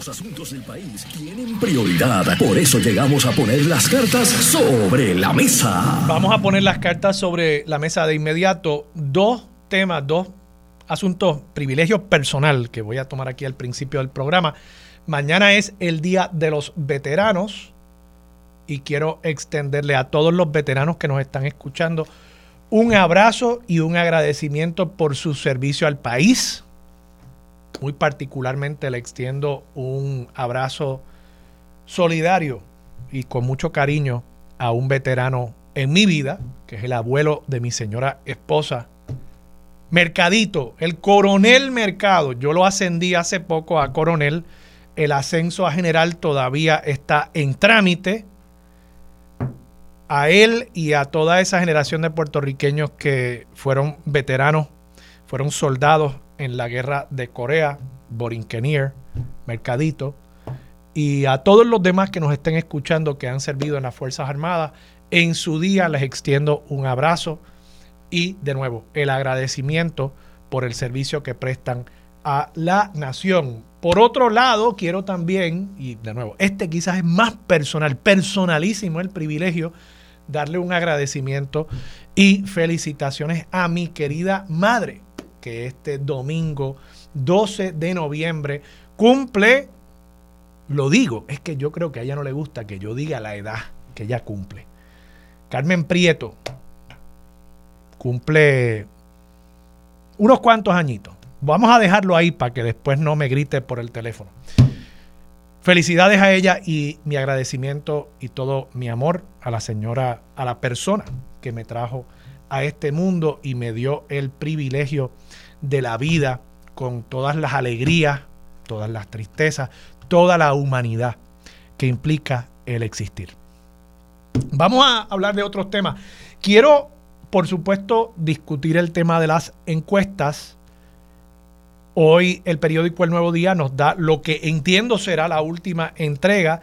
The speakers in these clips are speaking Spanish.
Los asuntos del país tienen prioridad. Por eso llegamos a poner las cartas sobre la mesa. Vamos a poner las cartas sobre la mesa de inmediato. Dos temas, dos asuntos, privilegios personal que voy a tomar aquí al principio del programa. Mañana es el Día de los Veteranos y quiero extenderle a todos los veteranos que nos están escuchando un abrazo y un agradecimiento por su servicio al país. Muy particularmente le extiendo un abrazo solidario y con mucho cariño a un veterano en mi vida, que es el abuelo de mi señora esposa, Mercadito, el coronel Mercado. Yo lo ascendí hace poco a coronel. El ascenso a general todavía está en trámite a él y a toda esa generación de puertorriqueños que fueron veteranos, fueron soldados en la guerra de Corea, Borinquenier, Mercadito, y a todos los demás que nos estén escuchando que han servido en las Fuerzas Armadas, en su día les extiendo un abrazo y de nuevo el agradecimiento por el servicio que prestan a la nación. Por otro lado, quiero también, y de nuevo, este quizás es más personal, personalísimo el privilegio darle un agradecimiento y felicitaciones a mi querida madre, que este domingo 12 de noviembre cumple, lo digo, es que yo creo que a ella no le gusta que yo diga la edad que ella cumple. Carmen Prieto cumple unos cuantos añitos. Vamos a dejarlo ahí para que después no me grite por el teléfono. Felicidades a ella y mi agradecimiento y todo mi amor a la señora, a la persona que me trajo a este mundo y me dio el privilegio de la vida con todas las alegrías, todas las tristezas, toda la humanidad que implica el existir. Vamos a hablar de otros temas. Quiero, por supuesto, discutir el tema de las encuestas Hoy el periódico El Nuevo Día nos da lo que entiendo será la última entrega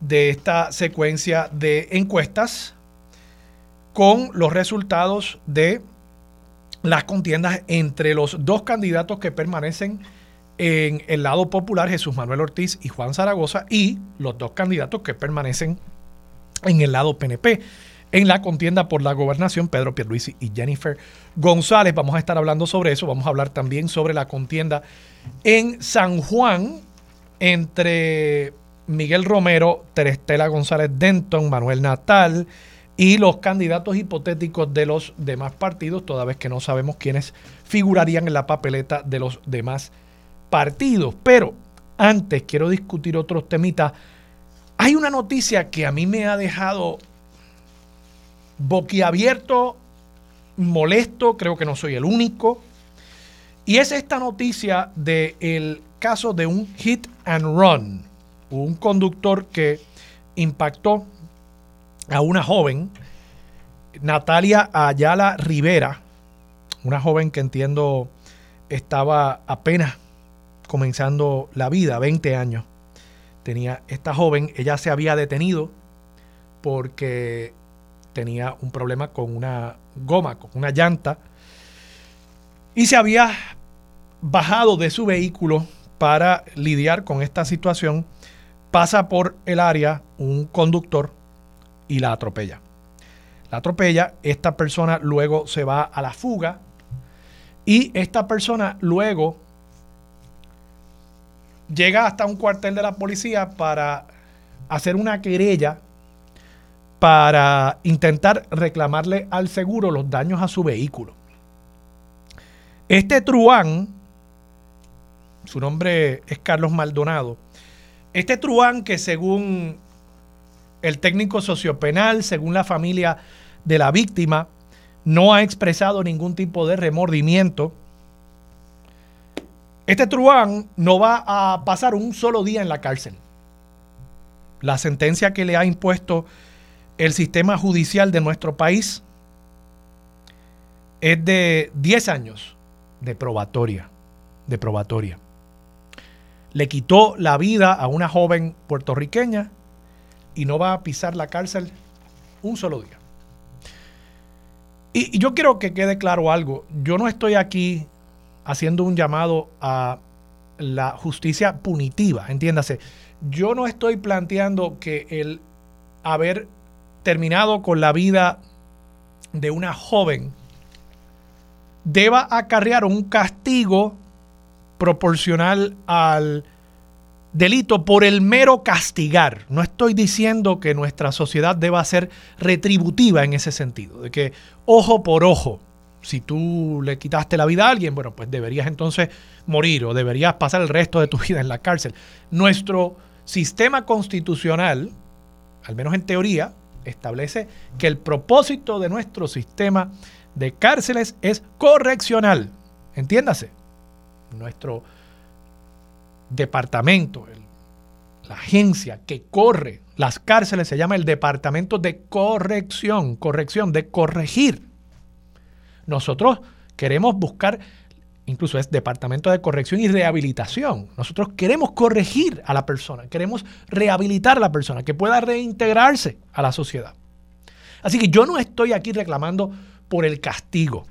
de esta secuencia de encuestas con los resultados de las contiendas entre los dos candidatos que permanecen en el lado popular, Jesús Manuel Ortiz y Juan Zaragoza, y los dos candidatos que permanecen en el lado PNP en la contienda por la gobernación, Pedro Pierluisi y Jennifer González. Vamos a estar hablando sobre eso. Vamos a hablar también sobre la contienda en San Juan entre Miguel Romero, Terestela González Denton, Manuel Natal y los candidatos hipotéticos de los demás partidos, toda vez que no sabemos quiénes figurarían en la papeleta de los demás partidos. Pero antes quiero discutir otros temitas. Hay una noticia que a mí me ha dejado boquiabierto, molesto, creo que no soy el único. Y es esta noticia del caso de un hit and run, un conductor que impactó a una joven, Natalia Ayala Rivera, una joven que entiendo estaba apenas comenzando la vida, 20 años. Tenía esta joven, ella se había detenido porque tenía un problema con una goma, con una llanta, y se había bajado de su vehículo para lidiar con esta situación, pasa por el área un conductor y la atropella. La atropella, esta persona luego se va a la fuga y esta persona luego llega hasta un cuartel de la policía para hacer una querella para intentar reclamarle al seguro los daños a su vehículo. Este truán, su nombre es Carlos Maldonado, este truán que según el técnico sociopenal, según la familia de la víctima, no ha expresado ningún tipo de remordimiento. Este truán no va a pasar un solo día en la cárcel. La sentencia que le ha impuesto el sistema judicial de nuestro país es de 10 años de probatoria, de probatoria. Le quitó la vida a una joven puertorriqueña y no va a pisar la cárcel un solo día. Y, y yo quiero que quede claro algo. Yo no estoy aquí haciendo un llamado a la justicia punitiva, entiéndase. Yo no estoy planteando que el haber terminado con la vida de una joven deba acarrear un castigo proporcional al delito por el mero castigar. No estoy diciendo que nuestra sociedad deba ser retributiva en ese sentido, de que ojo por ojo, si tú le quitaste la vida a alguien, bueno, pues deberías entonces morir o deberías pasar el resto de tu vida en la cárcel. Nuestro sistema constitucional, al menos en teoría, establece que el propósito de nuestro sistema de cárceles es correccional. Entiéndase, nuestro departamento, la agencia que corre las cárceles se llama el Departamento de Corrección, corrección, de corregir. Nosotros queremos buscar, incluso es Departamento de Corrección y Rehabilitación. Nosotros queremos corregir a la persona, queremos rehabilitar a la persona, que pueda reintegrarse a la sociedad. Así que yo no estoy aquí reclamando por el castigo.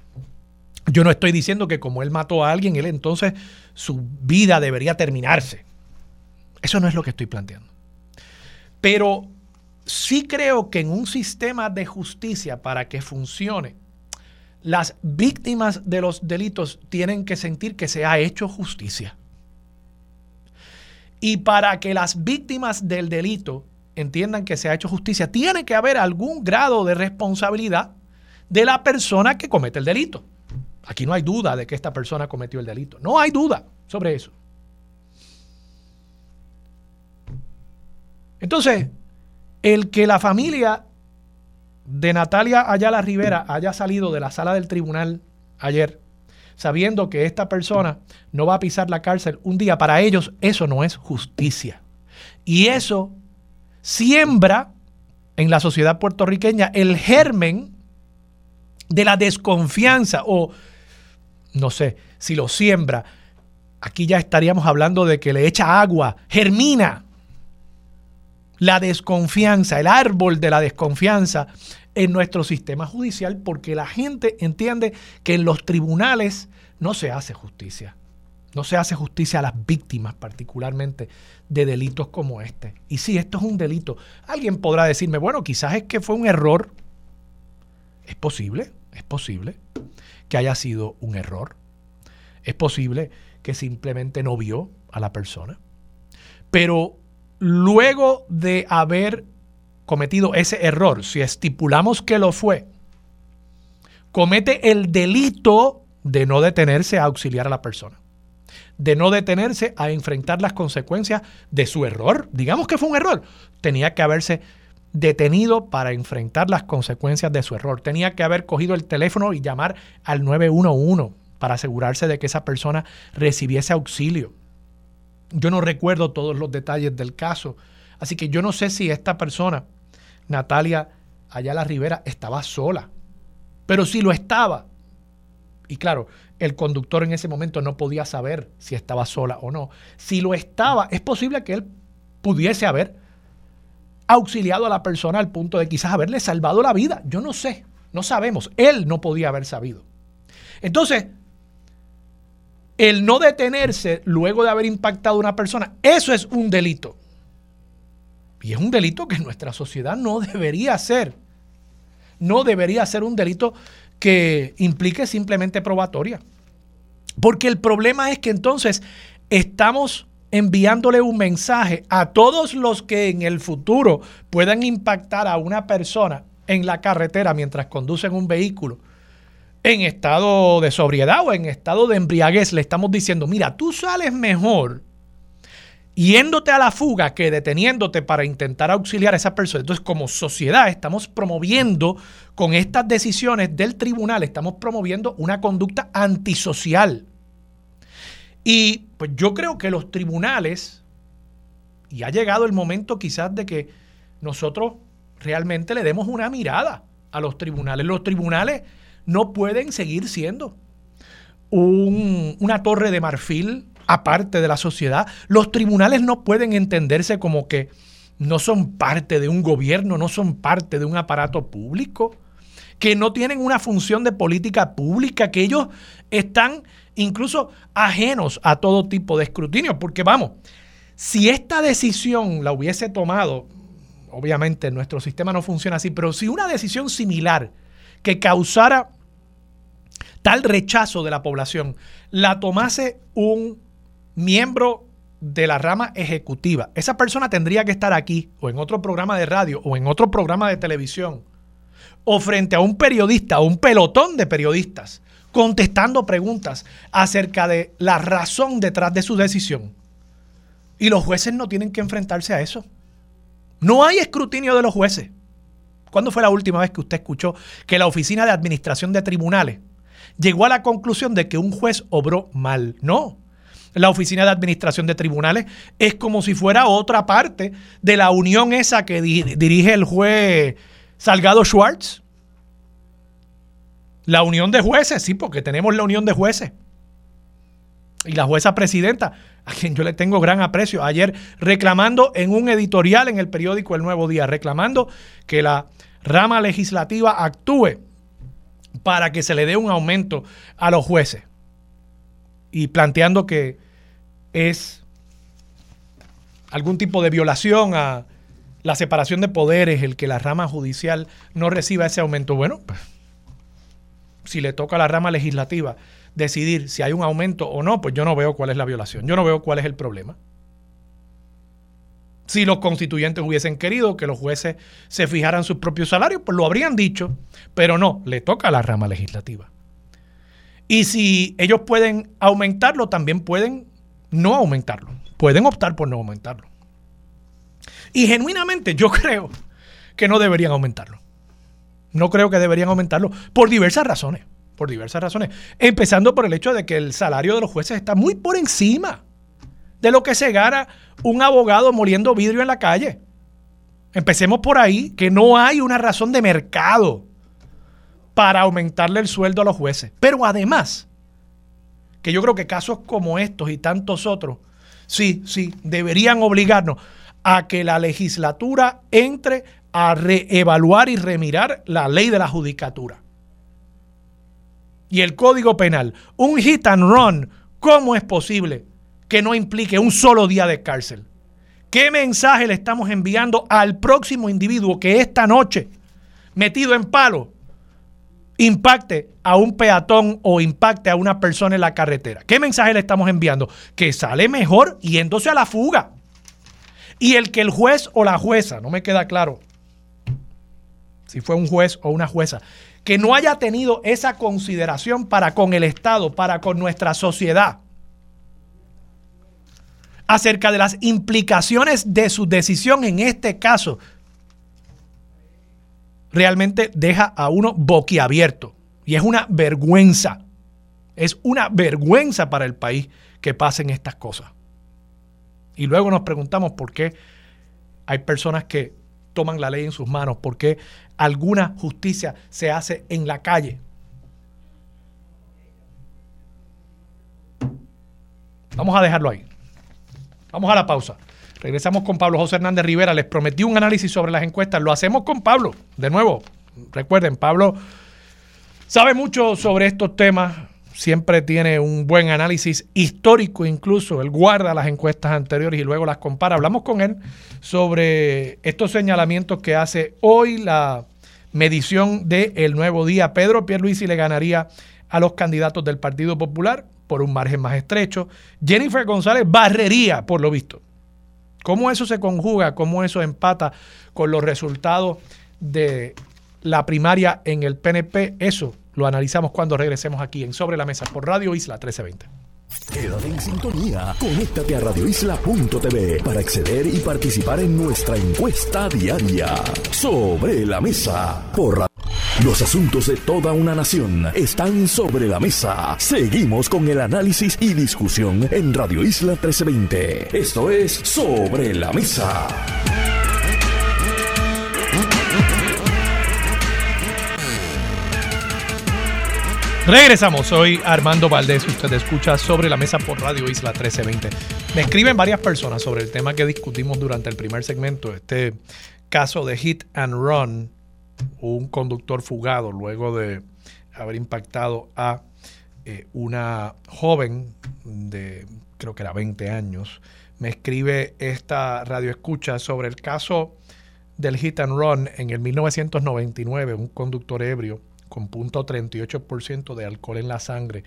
Yo no estoy diciendo que como él mató a alguien, él entonces su vida debería terminarse. Eso no es lo que estoy planteando. Pero sí creo que en un sistema de justicia para que funcione, las víctimas de los delitos tienen que sentir que se ha hecho justicia. Y para que las víctimas del delito entiendan que se ha hecho justicia, tiene que haber algún grado de responsabilidad de la persona que comete el delito. Aquí no hay duda de que esta persona cometió el delito. No hay duda sobre eso. Entonces, el que la familia de Natalia Ayala Rivera haya salido de la sala del tribunal ayer sabiendo que esta persona no va a pisar la cárcel un día, para ellos eso no es justicia. Y eso siembra en la sociedad puertorriqueña el germen de la desconfianza o, no sé, si lo siembra, aquí ya estaríamos hablando de que le echa agua, germina la desconfianza, el árbol de la desconfianza en nuestro sistema judicial porque la gente entiende que en los tribunales no se hace justicia. No se hace justicia a las víctimas particularmente de delitos como este. Y si esto es un delito. Alguien podrá decirme, bueno, quizás es que fue un error. Es posible, es posible que haya sido un error. Es posible que simplemente no vio a la persona. Pero luego de haber cometido ese error, si estipulamos que lo fue, comete el delito de no detenerse a auxiliar a la persona, de no detenerse a enfrentar las consecuencias de su error. Digamos que fue un error. Tenía que haberse detenido para enfrentar las consecuencias de su error. Tenía que haber cogido el teléfono y llamar al 911 para asegurarse de que esa persona recibiese auxilio. Yo no recuerdo todos los detalles del caso, así que yo no sé si esta persona, Natalia Ayala Rivera, estaba sola. Pero si lo estaba, y claro, el conductor en ese momento no podía saber si estaba sola o no. Si lo estaba, es posible que él pudiese haber auxiliado a la persona al punto de quizás haberle salvado la vida. Yo no sé, no sabemos. Él no podía haber sabido. Entonces, el no detenerse luego de haber impactado a una persona, eso es un delito. Y es un delito que nuestra sociedad no debería ser. No debería ser un delito que implique simplemente probatoria. Porque el problema es que entonces estamos enviándole un mensaje a todos los que en el futuro puedan impactar a una persona en la carretera mientras conducen un vehículo en estado de sobriedad o en estado de embriaguez, le estamos diciendo, mira, tú sales mejor yéndote a la fuga que deteniéndote para intentar auxiliar a esa persona. Entonces, como sociedad, estamos promoviendo con estas decisiones del tribunal, estamos promoviendo una conducta antisocial. Y pues yo creo que los tribunales, y ha llegado el momento quizás de que nosotros realmente le demos una mirada a los tribunales. Los tribunales no pueden seguir siendo una torre de marfil aparte de la sociedad. Los tribunales no pueden entenderse como que no son parte de un gobierno, no son parte de un aparato público, que no tienen una función de política pública, que ellos están incluso ajenos a todo tipo de escrutinio, porque vamos, si esta decisión la hubiese tomado, obviamente nuestro sistema no funciona así, pero si una decisión similar que causara tal rechazo de la población la tomase un miembro de la rama ejecutiva, esa persona tendría que estar aquí o en otro programa de radio o en otro programa de televisión o frente a un periodista o un pelotón de periodistas contestando preguntas acerca de la razón detrás de su decisión. Y los jueces no tienen que enfrentarse a eso. No hay escrutinio de los jueces. ¿Cuándo fue la última vez que usted escuchó que la Oficina de Administración de Tribunales llegó a la conclusión de que un juez obró mal? No. La Oficina de Administración de Tribunales es como si fuera otra parte de la unión esa que dirige el juez Salgado Schwartz. La unión de jueces, sí, porque tenemos la unión de jueces. Y la jueza presidenta, a quien yo le tengo gran aprecio, ayer reclamando en un editorial en el periódico El Nuevo Día, reclamando que la rama legislativa actúe para que se le dé un aumento a los jueces. Y planteando que es algún tipo de violación a la separación de poderes el que la rama judicial no reciba ese aumento. Bueno, pues si le toca a la rama legislativa decidir si hay un aumento o no, pues yo no veo cuál es la violación, yo no veo cuál es el problema. Si los constituyentes hubiesen querido que los jueces se fijaran sus propios salarios, pues lo habrían dicho, pero no, le toca a la rama legislativa. Y si ellos pueden aumentarlo, también pueden no aumentarlo, pueden optar por no aumentarlo. Y genuinamente yo creo que no deberían aumentarlo. No creo que deberían aumentarlo por diversas razones. Por diversas razones. Empezando por el hecho de que el salario de los jueces está muy por encima de lo que se gana un abogado moliendo vidrio en la calle. Empecemos por ahí, que no hay una razón de mercado para aumentarle el sueldo a los jueces. Pero además, que yo creo que casos como estos y tantos otros, sí, sí, deberían obligarnos a que la legislatura entre a reevaluar y remirar la ley de la judicatura. Y el Código Penal, un hit and run, ¿cómo es posible que no implique un solo día de cárcel? ¿Qué mensaje le estamos enviando al próximo individuo que esta noche, metido en palo, impacte a un peatón o impacte a una persona en la carretera? ¿Qué mensaje le estamos enviando? Que sale mejor yéndose a la fuga. Y el que el juez o la jueza, no me queda claro, si fue un juez o una jueza, que no haya tenido esa consideración para con el Estado, para con nuestra sociedad, acerca de las implicaciones de su decisión en este caso, realmente deja a uno boquiabierto. Y es una vergüenza, es una vergüenza para el país que pasen estas cosas. Y luego nos preguntamos por qué hay personas que toman la ley en sus manos, por qué alguna justicia se hace en la calle. Vamos a dejarlo ahí. Vamos a la pausa. Regresamos con Pablo José Hernández Rivera. Les prometí un análisis sobre las encuestas. Lo hacemos con Pablo. De nuevo, recuerden, Pablo sabe mucho sobre estos temas siempre tiene un buen análisis histórico incluso, él guarda las encuestas anteriores y luego las compara. Hablamos con él sobre estos señalamientos que hace hoy la medición del el nuevo día. Pedro Pierluisi le ganaría a los candidatos del Partido Popular por un margen más estrecho. Jennifer González barrería, por lo visto. ¿Cómo eso se conjuga? ¿Cómo eso empata con los resultados de la primaria en el PNP? Eso lo analizamos cuando regresemos aquí en Sobre la Mesa por Radio Isla 1320. Quédate en sintonía. Conéctate a radioisla.tv para acceder y participar en nuestra encuesta diaria. Sobre la Mesa por Los asuntos de toda una nación están sobre la mesa. Seguimos con el análisis y discusión en Radio Isla 1320. Esto es Sobre la Mesa. Regresamos, soy Armando Valdés, usted escucha sobre la mesa por Radio Isla 1320. Me escriben varias personas sobre el tema que discutimos durante el primer segmento, este caso de hit and run, un conductor fugado luego de haber impactado a eh, una joven de creo que era 20 años, me escribe esta radio escucha sobre el caso del hit and run en el 1999, un conductor ebrio con punto .38% de alcohol en la sangre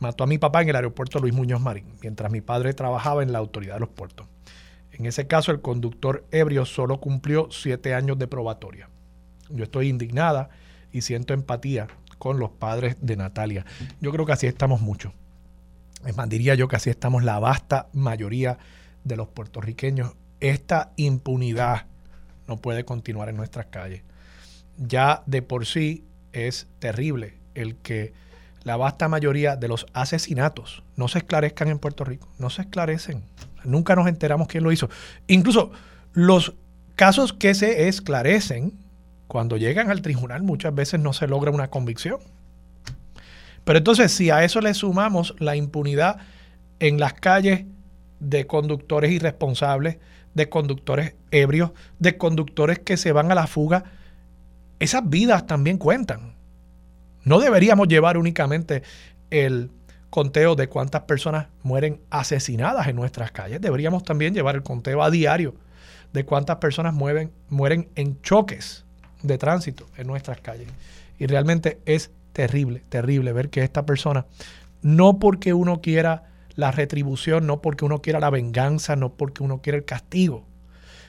mató a mi papá en el aeropuerto Luis Muñoz Marín, mientras mi padre trabajaba en la autoridad de los puertos. En ese caso, el conductor ebrio solo cumplió siete años de probatoria. Yo estoy indignada y siento empatía con los padres de Natalia. Yo creo que así estamos muchos. Es más, diría yo que así estamos la vasta mayoría de los puertorriqueños. Esta impunidad no puede continuar en nuestras calles. Ya de por sí es terrible el que la vasta mayoría de los asesinatos no se esclarezcan en Puerto Rico, no se esclarecen. Nunca nos enteramos quién lo hizo. Incluso los casos que se esclarecen, cuando llegan al tribunal muchas veces no se logra una convicción. Pero entonces si a eso le sumamos la impunidad en las calles de conductores irresponsables, de conductores ebrios, de conductores que se van a la fuga, esas vidas también cuentan. No deberíamos llevar únicamente el conteo de cuántas personas mueren asesinadas en nuestras calles. Deberíamos también llevar el conteo a diario de cuántas personas mueren, mueren en choques de tránsito en nuestras calles. Y realmente es terrible, terrible ver que esta persona, no porque uno quiera la retribución, no porque uno quiera la venganza, no porque uno quiera el castigo,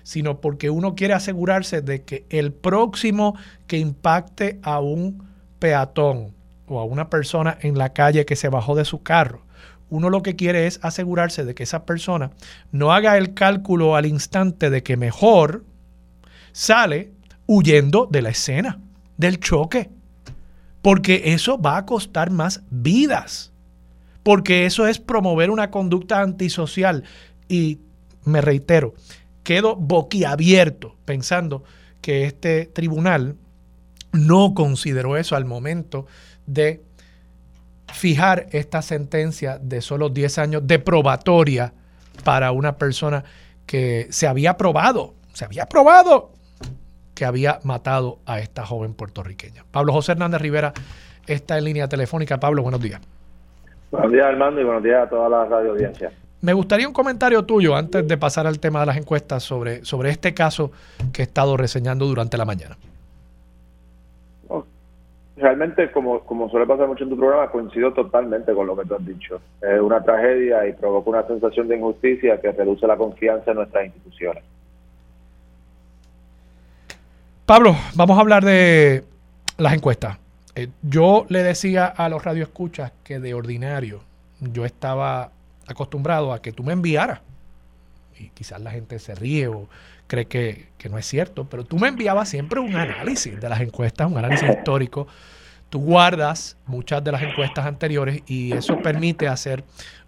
sino porque uno quiere asegurarse de que el próximo que impacte a un peatón o a una persona en la calle que se bajó de su carro, uno lo que quiere es asegurarse de que esa persona no haga el cálculo al instante de que mejor sale huyendo de la escena, del choque, porque eso va a costar más vidas, porque eso es promover una conducta antisocial. Y me reitero, quedo boquiabierto pensando que este tribunal no consideró eso al momento de fijar esta sentencia de solo 10 años de probatoria para una persona que se había probado, se había probado que había matado a esta joven puertorriqueña. Pablo José Hernández Rivera está en línea telefónica. Pablo, buenos días. Buenos días, Armando, y buenos días a toda la radio audiencia. Me gustaría un comentario tuyo antes de pasar al tema de las encuestas sobre, sobre este caso que he estado reseñando durante la mañana realmente, como, como suele pasar mucho en tu programa, coincido totalmente con lo que tú has dicho. Es una tragedia y provoca una sensación de injusticia que reduce la confianza en nuestras instituciones. Pablo, vamos a hablar de las encuestas. Eh, yo le decía a los radioescuchas que de ordinario yo estaba acostumbrado a que tú me enviaras. Y quizás la gente se ríe o cree que, que no es cierto, pero tú me enviabas siempre un análisis de las encuestas, un análisis histórico tú guardas muchas de las encuestas anteriores y eso permite hacer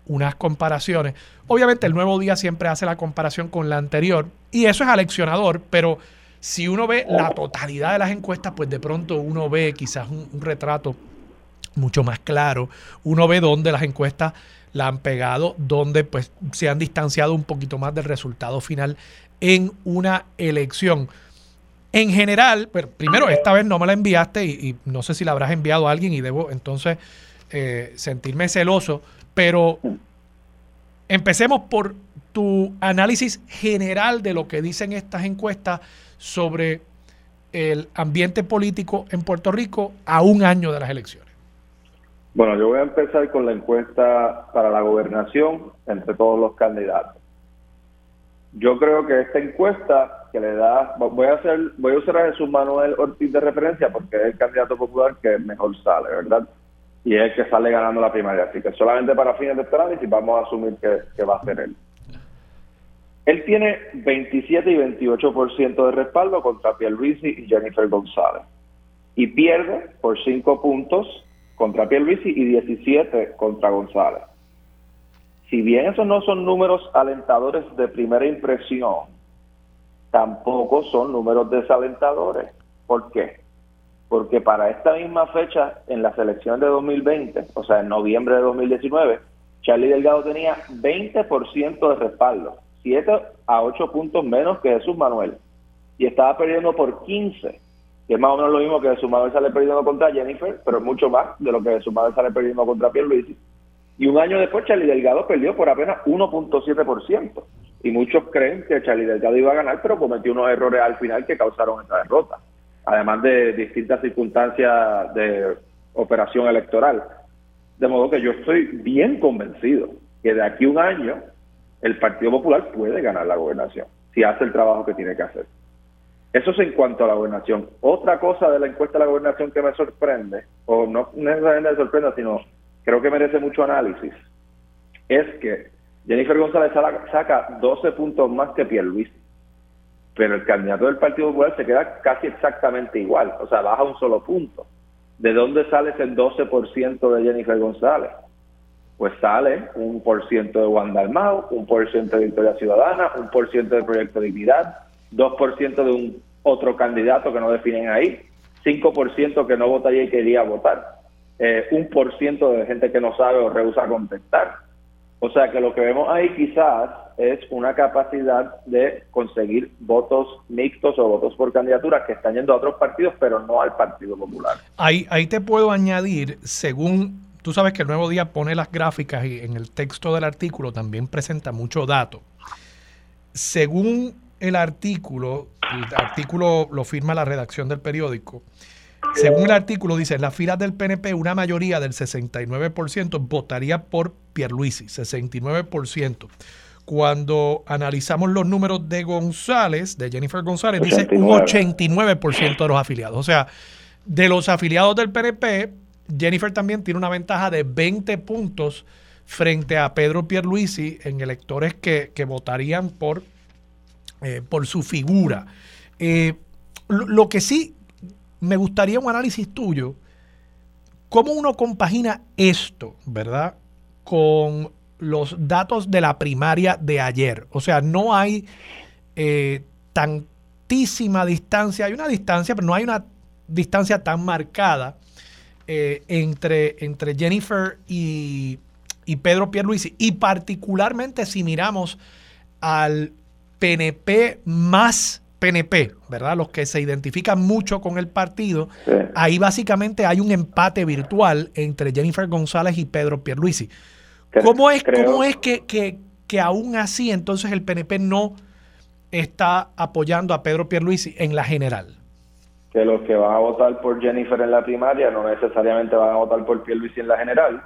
unas comparaciones. Obviamente el nuevo día siempre hace la comparación con la anterior y eso es aleccionador, pero si uno ve la totalidad de las encuestas, pues de pronto uno ve quizás un, retrato mucho más claro. Uno ve dónde las encuestas la han pegado, dónde pues se han distanciado un poquito más del resultado final en una elección. En general, pero primero, esta vez no me la enviaste y, no sé si la habrás enviado a alguien y debo entonces eh, sentirme celoso, pero empecemos por tu análisis general de lo que dicen estas encuestas sobre el ambiente político en Puerto Rico a un año de las elecciones. Bueno, yo voy a empezar con la encuesta para la gobernación entre todos los candidatos. Yo creo que esta encuesta que le da, voy a hacer, voy a usar a Jesús Manuel Ortiz de referencia porque es el candidato popular que mejor sale, ¿verdad? Y es el que sale ganando la primaria. Así que solamente para fines de este análisis vamos a asumir que, va a ser él. Él tiene 27 y 28% de respaldo contra Pierluisi y Jennifer González. Y pierde por 5 puntos contra Pierluisi y 17 contra González. Si bien esos no son números alentadores de primera impresión, tampoco son números desalentadores. ¿Por qué? Porque para esta misma fecha, en las elecciones de 2020, o sea, en noviembre de 2019, Charlie Delgado tenía 20% de respaldo, 7 a 8 puntos menos que Jesús Manuel, y estaba perdiendo por 15 que es más o menos lo mismo que su madre sale perdiendo contra Jennifer, pero mucho más de lo que su madre sale perdiendo contra Pierluisi. Y un año después Charlie Delgado perdió por apenas 1.7%. Y muchos creen que Charlie Delgado iba a ganar, pero cometió unos errores al final que causaron esa derrota. Además de distintas circunstancias de operación electoral. De modo que yo estoy bien convencido que de aquí a un año el Partido Popular puede ganar la gobernación si hace el trabajo que tiene que hacer. Eso es en cuanto a la gobernación. Otra cosa de la encuesta de la gobernación que me sorprende, o no necesariamente me sorprende, sino creo que merece mucho análisis, es que Jennifer González saca 12 puntos más que Pierluisi, pero el candidato del Partido Popular se queda casi exactamente igual, o sea, baja un solo punto. ¿De dónde sale ese 12% de Jennifer González? Pues sale un por ciento de Wanda Almao, un por ciento de Victoria Ciudadana, un por ciento del Proyecto Dignidad, 2% de un otro candidato que no definen ahí, 5% que no votaría y quería votar, eh, un por ciento de gente que no sabe o rehúsa contestar. O sea que lo que vemos ahí quizás es una capacidad de conseguir votos mixtos o votos por candidaturas que están yendo a otros partidos, pero no al Partido Popular. Ahí, ahí te puedo añadir, según tú sabes que el Nuevo Día pone las gráficas y en el texto del artículo también presenta mucho dato. Según el artículo, el artículo lo firma la redacción del periódico, según el artículo dice, en las filas del PNP una mayoría del 69% votaría por Pierluisi, 69%. Cuando analizamos los números de González, de Jennifer González, dice un 89% de los afiliados. O sea, de los afiliados del PNP, Jennifer también tiene una ventaja de 20 puntos frente a Pedro Pierluisi en electores que, que votarían por eh, por su figura. Eh, lo, que sí me gustaría un análisis tuyo, cómo uno compagina esto, ¿verdad? Con los datos de la primaria de ayer. O sea, no hay eh, tantísima distancia, hay una distancia, pero no hay una distancia tan marcada entre, entre Jennifer y, y Pedro Pierluisi. Y particularmente si miramos al PNP más PNP, ¿verdad? Los que se identifican mucho con el partido, ahí básicamente hay un empate virtual entre Jennifer González y Pedro Pierluisi. ¿Cómo es, cómo es que, que, que aún así entonces el PNP no está apoyando a Pedro Pierluisi en la general? Que los que van a votar por Jennifer en la primaria no necesariamente van a votar por Pierluisi en la general,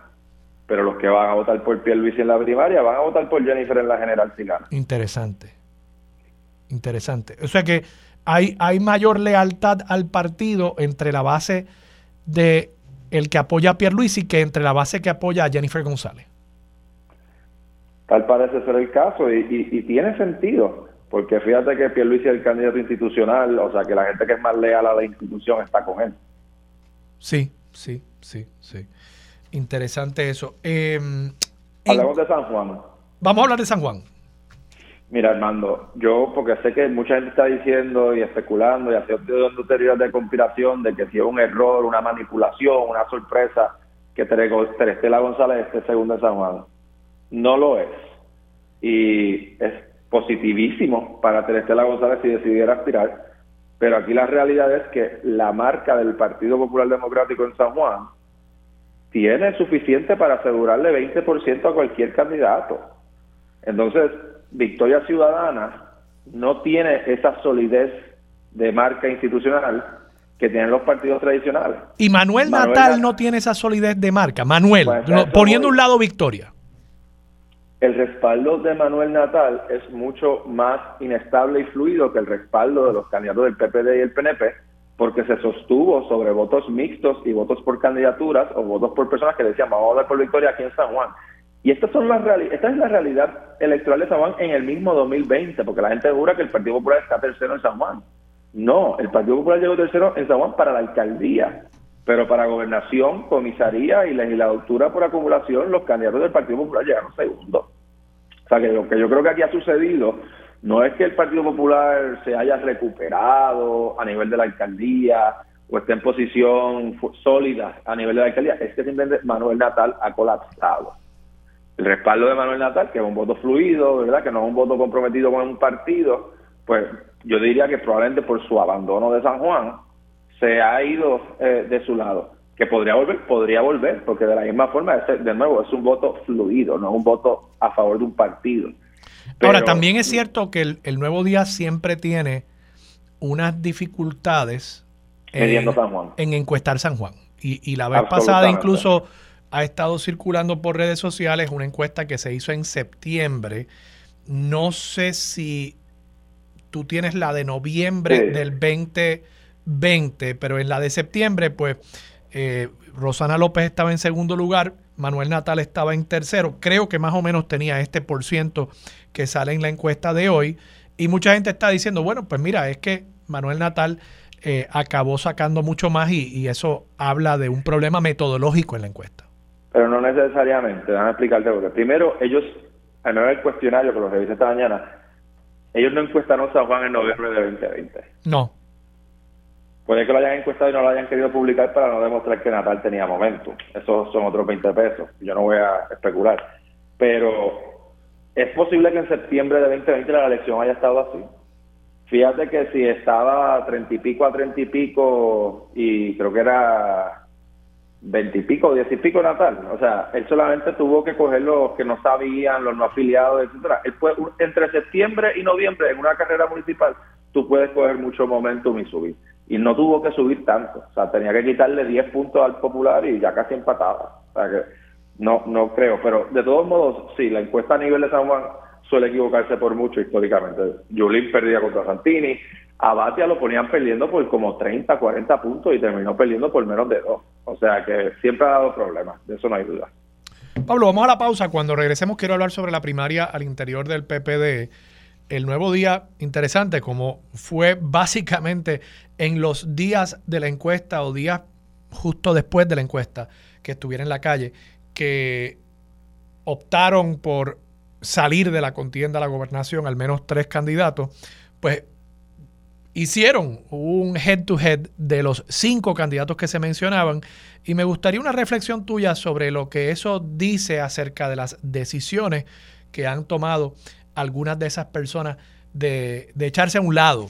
pero los que van a votar por Pierluisi en la primaria van a votar por Jennifer en la general si gana. Interesante. Interesante. O sea que hay, hay mayor lealtad al partido entre la base de el que apoya a Pierluisi que entre la base que apoya a Jennifer González. Tal parece ser el caso y, tiene sentido, porque fíjate que Pierluisi es el candidato institucional, o sea que la gente que es más leal a la institución está con él. Sí, sí, sí, sí. Interesante eso. Eh, Hablamos de San Juan. Vamos a hablar de San Juan. Mira, Armando, yo porque sé que mucha gente está diciendo y especulando y haciendo teorías de conspiración de que si es un error, una manipulación, una sorpresa que Terestela González esté segunda en San Juan. No lo es. Y es positivísimo para Terestela González si decidiera aspirar. Pero aquí la realidad es que la marca del Partido Popular Democrático en San Juan tiene suficiente para asegurarle 20% a cualquier candidato. Entonces, Victoria Ciudadana no tiene esa solidez de marca institucional que tienen los partidos tradicionales. Y Manuel, Natal no tiene esa solidez de marca. Manuel, pues, poniendo un lado Victoria. El respaldo de Manuel Natal es mucho más inestable y fluido que el respaldo de los candidatos del PPD y el PNP, porque se sostuvo sobre votos mixtos y votos por candidaturas o votos por personas que decían vamos a dar por Victoria aquí en San Juan. Y estas son las esta es la realidad electoral de San Juan en el mismo 2020, porque la gente jura que el Partido Popular está tercero en San Juan. No, el Partido Popular llegó tercero en San Juan para la alcaldía, pero para gobernación, comisaría y legislatura por acumulación, los candidatos del Partido Popular llegaron segundo. O sea que lo que yo creo que aquí ha sucedido no es que el Partido Popular se haya recuperado a nivel de la alcaldía o esté en posición sólida a nivel de la alcaldía, es que simplemente Manuel Natal ha colapsado el respaldo de Manuel Natal, que es un voto fluido, ¿verdad? Que no es un voto comprometido con un partido, pues yo diría que probablemente por su abandono de San Juan se ha ido eh, de su lado. Que podría volver, podría volver, porque de la misma forma, de nuevo, es un voto fluido, no es un voto a favor de un partido. Ahora, también es cierto que el, Nuevo Día siempre tiene unas dificultades en, en encuestar San Juan. Y, y la vez pasada incluso ha estado circulando por redes sociales una encuesta que se hizo en septiembre. No sé si tú tienes la de noviembre del 2020, pero en la de septiembre, pues eh, Rosana López estaba en segundo lugar, Manuel Natal estaba en tercero. Creo que más o menos tenía este por ciento que sale en la encuesta de hoy. Y mucha gente está diciendo, bueno, pues mira, es que Manuel Natal eh, acabó sacando mucho más y, eso habla de un problema metodológico en la encuesta. Pero no necesariamente, déjame explicarte porque primero ellos, a no el cuestionario que lo revisé esta mañana, ellos no encuestaron San Juan en noviembre de 2020. No. Puede que lo hayan encuestado y no lo hayan querido publicar para no demostrar que Natal tenía momento. Esos son otros 20 pesos. Yo no voy a especular. Pero es posible que en septiembre de 2020 la elección haya estado así. Fíjate que si estaba a treinta y pico a treinta y pico y creo que era veintipico, diez y pico natal. O sea, él solamente tuvo que coger los que no sabían, los no afiliados, etcétera. Él fue, entre septiembre y noviembre en una carrera municipal, tú puedes coger mucho momentum y subir. Y no tuvo que subir tanto. O sea, tenía que quitarle 10 puntos al popular y ya casi empataba. O sea que no, no creo. Pero de todos modos, sí, la encuesta a nivel de San Juan suele equivocarse por mucho históricamente. Julín perdía contra Santini, a Batia lo ponían perdiendo por como 30, 40 puntos y terminó perdiendo por menos de dos. O sea que siempre ha dado problemas, de eso no hay duda. Pablo, vamos a la pausa. Cuando regresemos quiero hablar sobre la primaria al interior del PPD. El nuevo día, interesante, como fue básicamente en los días de la encuesta o días justo después de la encuesta que estuviera en la calle, que optaron por salir de la contienda a la gobernación, al menos tres candidatos, pues hicieron un head-to-head de los cinco candidatos que se mencionaban. Y me gustaría una reflexión tuya sobre lo que eso dice acerca de las decisiones que han tomado algunas de esas personas de, echarse a un lado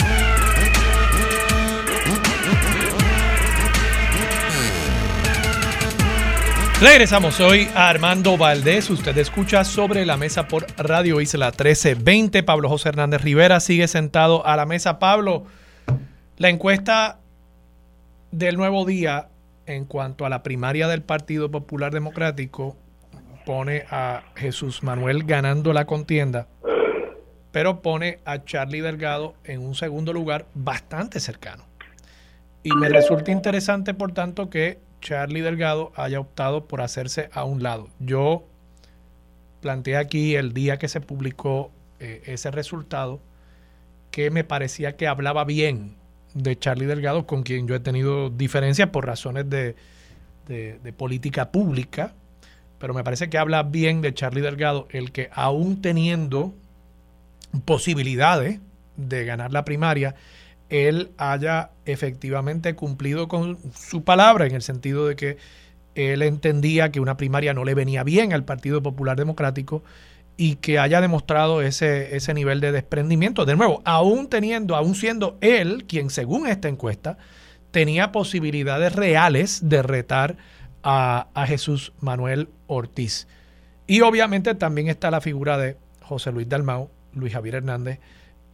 Regresamos hoy a Armando Valdés. Usted escucha sobre la mesa por Radio Isla 1320. Pablo José Hernández Rivera sigue sentado a la mesa. Pablo, la encuesta del nuevo día en cuanto a la primaria del Partido Popular Democrático pone a Jesús Manuel ganando la contienda, pero pone a Charlie Delgado en un segundo lugar bastante cercano. Y me resulta interesante, por tanto, que Charlie Delgado haya optado por hacerse a un lado. Yo planteé aquí el día que se publicó eh, ese resultado que me parecía que hablaba bien de Charlie Delgado, con quien yo he tenido diferencias por razones de, política pública, pero me parece que habla bien de Charlie Delgado, el que aún teniendo posibilidades de ganar la primaria, él haya efectivamente cumplido con su palabra, en el sentido de que él entendía que una primaria no le venía bien al Partido Popular Democrático y que haya demostrado ese, ese nivel de desprendimiento. De nuevo, aún teniendo, aún siendo él quien, según esta encuesta, tenía posibilidades reales de retar a, Jesús Manuel Ortiz. Y obviamente también está la figura de José Luis Dalmau, Luis Javier Hernández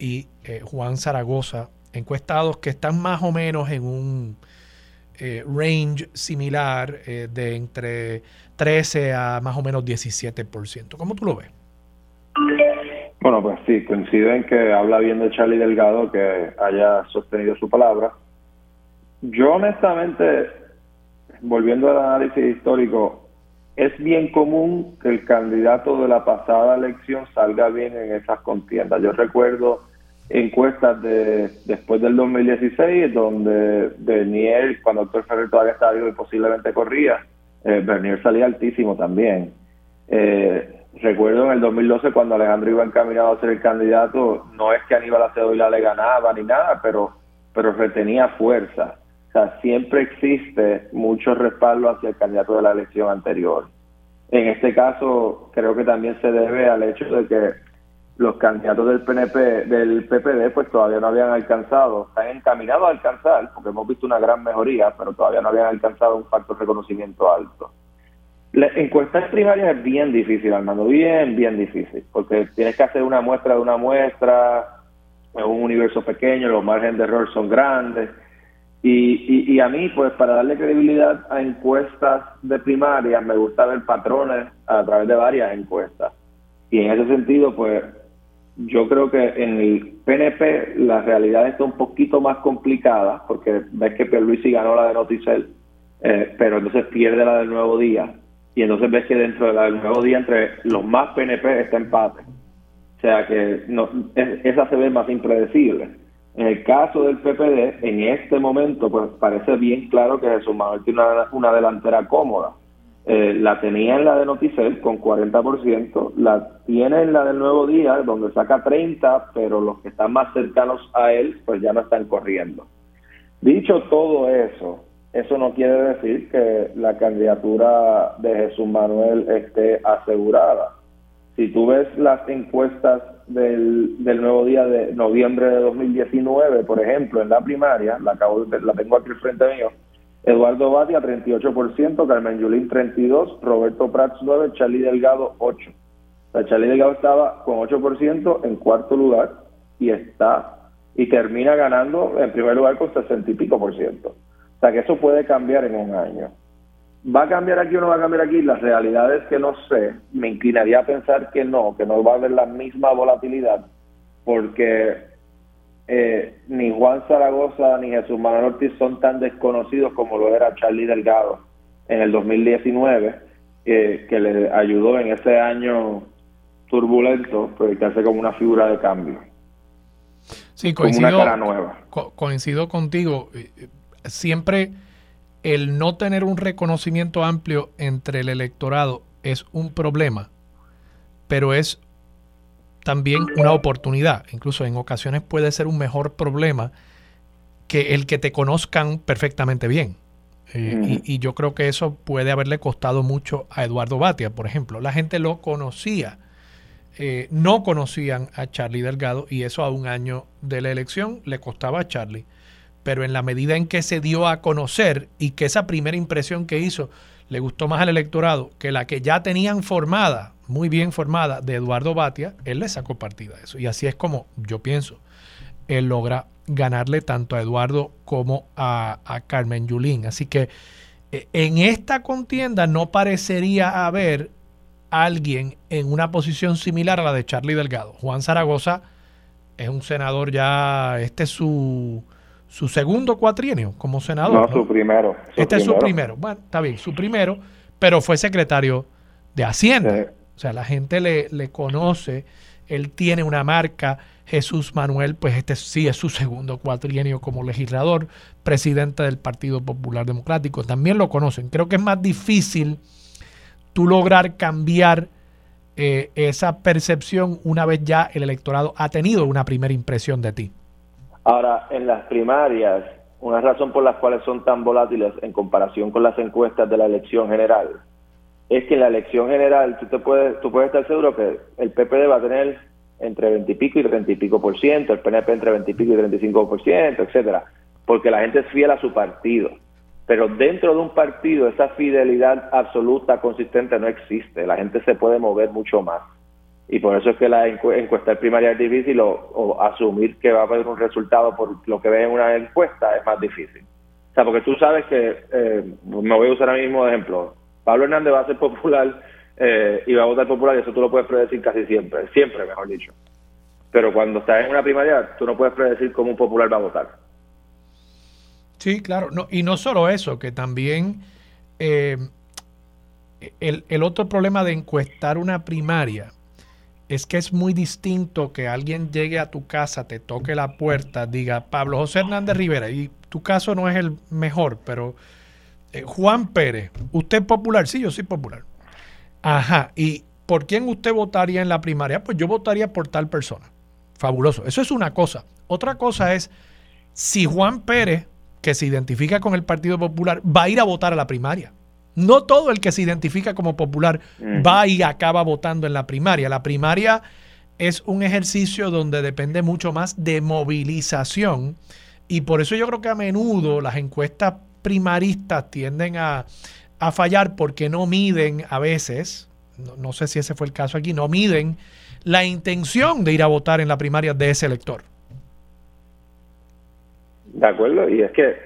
y eh, Juan Zaragoza, encuestados que están más o menos en un eh, range similar eh, de entre 13 a más o menos 17%. ¿Cómo tú lo ves? Bueno, pues sí, coincido en que habla bien de Charlie Delgado que haya sostenido su palabra. Yo honestamente, volviendo al análisis histórico, es bien común que el candidato de la pasada elección salga bien en esas contiendas. Yo recuerdo encuestas de después del 2016 donde Beniel, cuando el doctor Ferrer todavía estaba vivo y posiblemente corría, Eh, Bernier salía altísimo también. Eh, recuerdo en el 2012 cuando Alejandro iba encaminado a ser el candidato, no es que Aníbal Acedoila le ganaba ni nada, pero, pero retenía fuerza. O sea, siempre existe mucho respaldo hacia el candidato de la elección anterior. En este caso, creo que también se debe al hecho de que los candidatos del PNP, del PPD, pues todavía no habían alcanzado, están encaminados a alcanzar, porque hemos visto una gran mejoría, pero todavía no habían alcanzado un factor de reconocimiento alto. La encuesta primaria es bien difícil, Armando, bien, bien difícil, porque tienes que hacer una muestra de una muestra, en un universo pequeño, los márgenes de error son grandes. Y, y, a mí, pues para darle credibilidad a encuestas de primaria, me gusta ver patrones a través de varias encuestas. Y en ese sentido, pues yo creo que en el PNP la realidad está un poquito más complicada, porque ves que Pierluisi ganó la de Noticel, eh, pero entonces pierde la del Nuevo Día y entonces ves que dentro de la del nuevo día entre los más PNP está empate. O sea que no, esa se ve más impredecible. En el caso del PPD, en este momento, pues parece bien claro que Jesús Manuel tiene una, delantera cómoda. Eh, la tenía en la de Noticel con 40%, la tiene en la del Nuevo Día, donde saca 30, pero los que están más cercanos a él, pues ya no están corriendo. Dicho todo eso, eso no quiere decir que la candidatura de Jesús Manuel esté asegurada. Si tú ves las encuestas del, nuevo día de noviembre de 2019, por ejemplo, en la primaria, la, acabo la tengo aquí al frente mío, Eduardo Batia 38%, Carmen Yulín 32%, Roberto Prats 9%, Charlie Delgado 8%. O sea, Charlie Delgado estaba con 8% en cuarto lugar y está y termina ganando en primer lugar con 60 y pico por ciento. O sea que eso puede cambiar en un año. ¿Va a cambiar aquí o no va a cambiar aquí? La realidad es que no sé. Me inclinaría a pensar que no, que no va a haber la misma volatilidad, porque eh, ni Juan Zaragoza ni Jesús Manuel Ortiz son tan desconocidos como lo era Charlie Delgado en el 2019, que le ayudó en ese año turbulento, hace como una figura de cambio. Sí, coincido, como una cara nueva. coincido contigo. Eh, eh, siempre el no tener un reconocimiento amplio entre el electorado es un problema, pero es también una oportunidad. Incluso en ocasiones puede ser un mejor problema que el que te conozcan perfectamente bien. Eh, y, yo creo que eso puede haberle costado mucho a Eduardo Batia, por ejemplo. La gente lo conocía, eh, no conocían a Charlie Delgado y eso a un año de la elección le costaba a Charlie pero en la medida en que se dio a conocer y que esa primera impresión que hizo le gustó más al electorado que la que ya tenían formada, muy bien formada, de Eduardo Batia, él le sacó partida a eso. Y así es como yo pienso, él logra ganarle tanto a Eduardo como a, Carmen Yulín. Así que eh, en esta contienda no parecería haber alguien en una posición similar a la de Charlie Delgado. Juan Zaragoza es un senador ya, este es su su segundo cuatrienio como senador. No, su primero. este es su primero. Bueno, está bien, su primero, pero fue secretario de Hacienda. O sea, la gente le, le conoce, él tiene una marca. Jesús Manuel, pues este sí es su segundo cuatrienio como legislador, presidente del Partido Popular Democrático. También lo conocen. Creo que es más difícil tú lograr cambiar eh, esa percepción una vez ya el electorado ha tenido una primera impresión de ti. Ahora, en las primarias, una razón por las cuales son tan volátiles en comparación con las encuestas de la elección general es que en la elección general tú te puedes tú puedes estar seguro que el PPD va a tener entre 20 y pico y 30 y pico por ciento, el PNP entre 20 y pico y 35 por ciento, etcétera, porque la gente es fiel a su partido. Pero dentro de un partido esa fidelidad absoluta, consistente no existe. La gente se puede mover mucho más y por eso es que la encuesta primaria es difícil o, asumir que va a haber un resultado por lo que ve en una encuesta es más difícil. O sea, porque tú sabes que, eh, me voy a usar ahora mismo de ejemplo, Pablo Hernández va a ser popular eh, y va a votar popular y eso tú lo puedes predecir casi siempre, siempre mejor dicho. Pero cuando estás en una primaria, tú no puedes predecir cómo un popular va a votar. Sí, claro. No, y no solo eso, que también eh, el, el otro problema de encuestar una primaria es que es muy distinto que alguien llegue a tu casa, te toque la puerta, diga Pablo José Hernández Rivera, y tu caso no es el mejor, pero eh, Juan Pérez, ¿usted es popular? Sí, yo soy popular. Ajá, ¿y por quién usted votaría en la primaria? Pues yo votaría por tal persona. Fabuloso. Eso es una cosa. Otra cosa es si Juan Pérez, que se identifica con el Partido Popular, va a ir a votar a la primaria. No todo el que se identifica como popular va y acaba votando en la primaria. La primaria es un ejercicio donde depende mucho más de movilización y por eso yo creo que a menudo las encuestas primaristas tienden a, fallar porque no miden a veces, no, sé si ese fue el caso aquí, no miden la intención de ir a votar en la primaria de ese elector. De acuerdo, y es que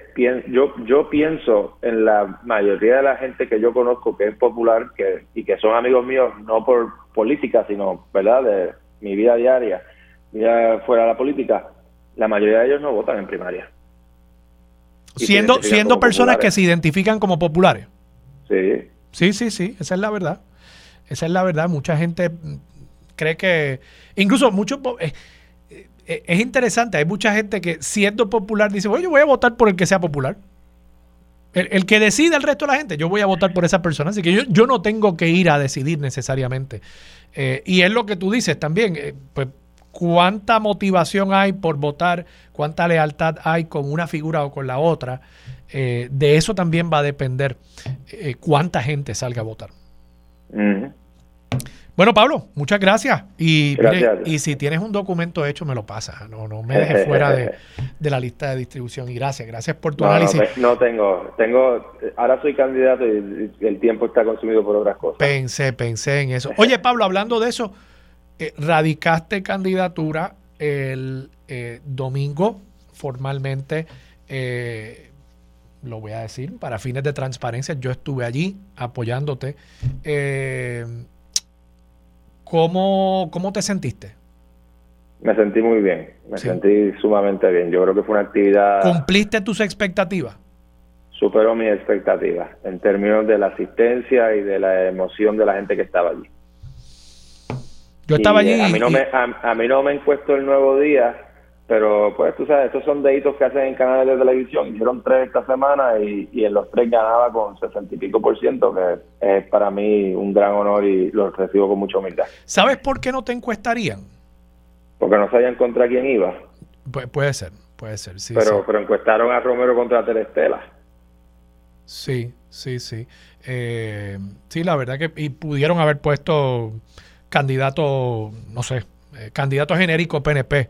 yo, yo pienso en la mayoría de la gente que yo conozco que es popular que, y que son amigos míos, no por política, sino, ¿verdad?, de mi vida diaria, fuera de la política, la mayoría de ellos no votan en primaria. Siendo, siendo personas que se identifican como populares. Sí. Sí, sí, sí, esa es la verdad. Esa es la verdad. Mucha gente cree que, incluso muchos... Eh, eh, es interesante, hay mucha gente que siendo popular dice, oye, yo voy a votar por el que sea popular. El, que decide el resto de la gente, yo voy a votar por esa persona. Así que yo, yo no tengo que ir a decidir necesariamente. Eh, y es lo que tú dices también, eh, pues cuánta motivación hay por votar, cuánta lealtad hay con una figura o con la otra. de eso también va a depender cuánta gente salga a votar. Bueno, Pablo, muchas gracias. Y, y si tienes un documento hecho, me lo pasas. No, no me dejes fuera de, la lista de distribución. Y gracias, gracias por tu análisis. No, tengo, tengo, ahora soy candidato y el tiempo está consumido por otras cosas. Pensé, pensé en eso. Oye, Pablo, hablando de eso, eh, radicaste candidatura el eh, domingo formalmente. Eh, lo voy a decir, para fines de transparencia, yo estuve allí apoyándote. Eh, ¿Cómo, cómo te sentiste? Me sentí muy bien, me sentí sumamente bien. Yo creo que fue una actividad... ¿Cumpliste tus expectativas? Superó mis expectativas en términos de la asistencia y de la emoción de la gente que estaba allí. Yo estaba allí. A mí, no me, a mí no me encuesto el nuevo día pero pues tú sabes, estos son deditos que hacen en canales de televisión. Hicieron tres esta semana y, en los tres ganaba con sesenta y pico por ciento, que es para mí un gran honor y lo recibo con mucha humildad. ¿Sabes por qué no te encuestarían? Porque no sabían contra quién iba. puede ser, puede ser, sí. Pero, pero encuestaron a Romero contra Terestela. Sí, sí, sí. Eh, sí, la verdad que y pudieron haber puesto candidato, no sé, eh, candidato genérico PNP.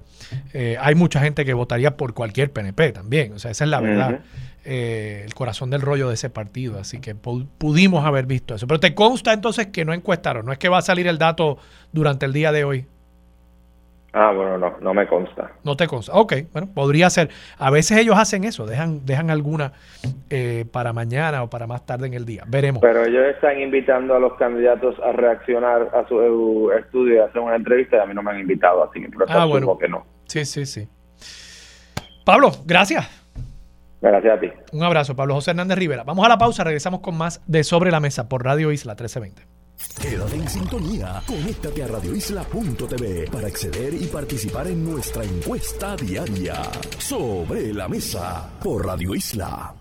Eh, hay mucha gente que votaría por cualquier PNP también. O sea, esa es la verdad. Eh, el corazón del rollo de ese partido. Así que pudimos haber visto eso. Pero te consta entonces que no encuestaron. No es que va a salir el dato durante el día de hoy. Ah, bueno, no, no me consta. No te consta. Ok, bueno, podría ser. A veces ellos hacen eso, dejan, dejan alguna eh, para mañana o para más tarde en el día. Veremos. Pero ellos están invitando a los candidatos a reaccionar a su estudio y hacer una entrevista y a mí no me han invitado, así que por eso ah, bueno. que no. Sí, sí, sí. Pablo, gracias. Gracias a ti. Un abrazo, Pablo José Hernández Rivera. Vamos a la pausa, regresamos con más de Sobre la Mesa por Radio Isla 1320. Quédate en sintonía. Conéctate a radioisla.tv para acceder y participar en nuestra encuesta diaria. Sobre la mesa por Radio Isla.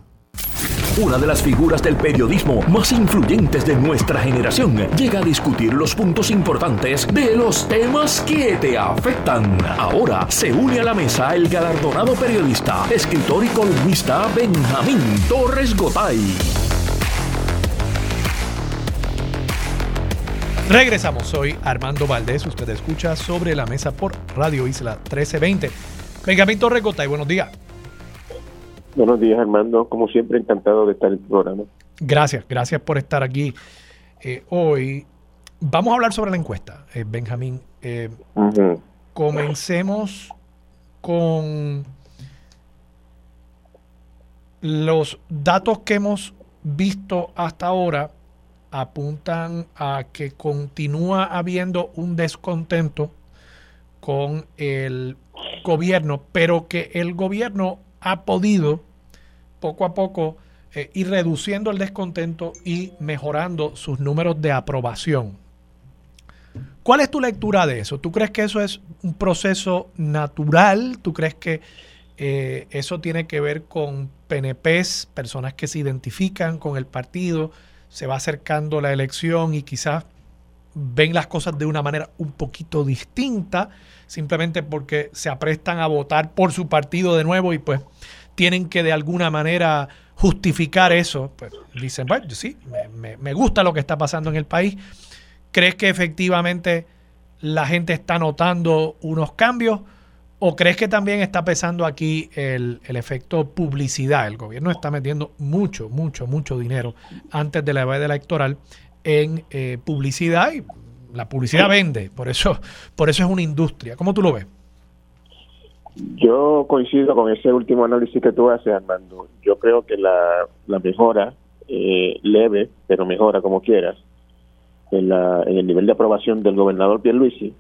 Una de las figuras del periodismo más influyentes de nuestra generación llega a discutir los puntos importantes de los temas que te afectan. Ahora se une a la mesa el galardonado periodista, escritor y columnista Benjamín Torres Gotay. Regresamos, soy Armando Valdés, usted escucha sobre la mesa por Radio Isla 1320. Benjamín Torregota y buenos días. Buenos días Armando, como siempre encantado de estar en el programa. Gracias, gracias por estar aquí eh, hoy. Vamos a hablar sobre la encuesta, eh, Benjamín. Eh, comencemos con los datos que hemos visto hasta ahora apuntan a que continúa habiendo un descontento con el gobierno, pero que el gobierno ha podido poco a poco eh, ir reduciendo el descontento y mejorando sus números de aprobación. ¿Cuál es tu lectura de eso? ¿Tú crees que eso es un proceso natural? ¿Tú crees que Eh, eso tiene que ver con PNPs, personas que se identifican con el partido, se va acercando la elección y quizás ven las cosas de una manera un poquito distinta, simplemente porque se aprestan a votar por su partido de nuevo y pues tienen que de alguna manera justificar eso. Pues dicen, bueno, sí, me, me gusta lo que está pasando en el país. ¿Crees que efectivamente la gente está notando unos cambios? ¿O crees que también está pesando aquí el, efecto publicidad? El gobierno está metiendo mucho, mucho, mucho dinero antes de la edad electoral en eh, publicidad y la publicidad vende, por eso, por eso es una industria. ¿Cómo tú lo ves? Yo coincido con ese último análisis que tú haces, Armando. Yo creo que la, mejora, eh, leve, pero mejora como quieras, en, la, en el nivel de aprobación del gobernador Pierluisi,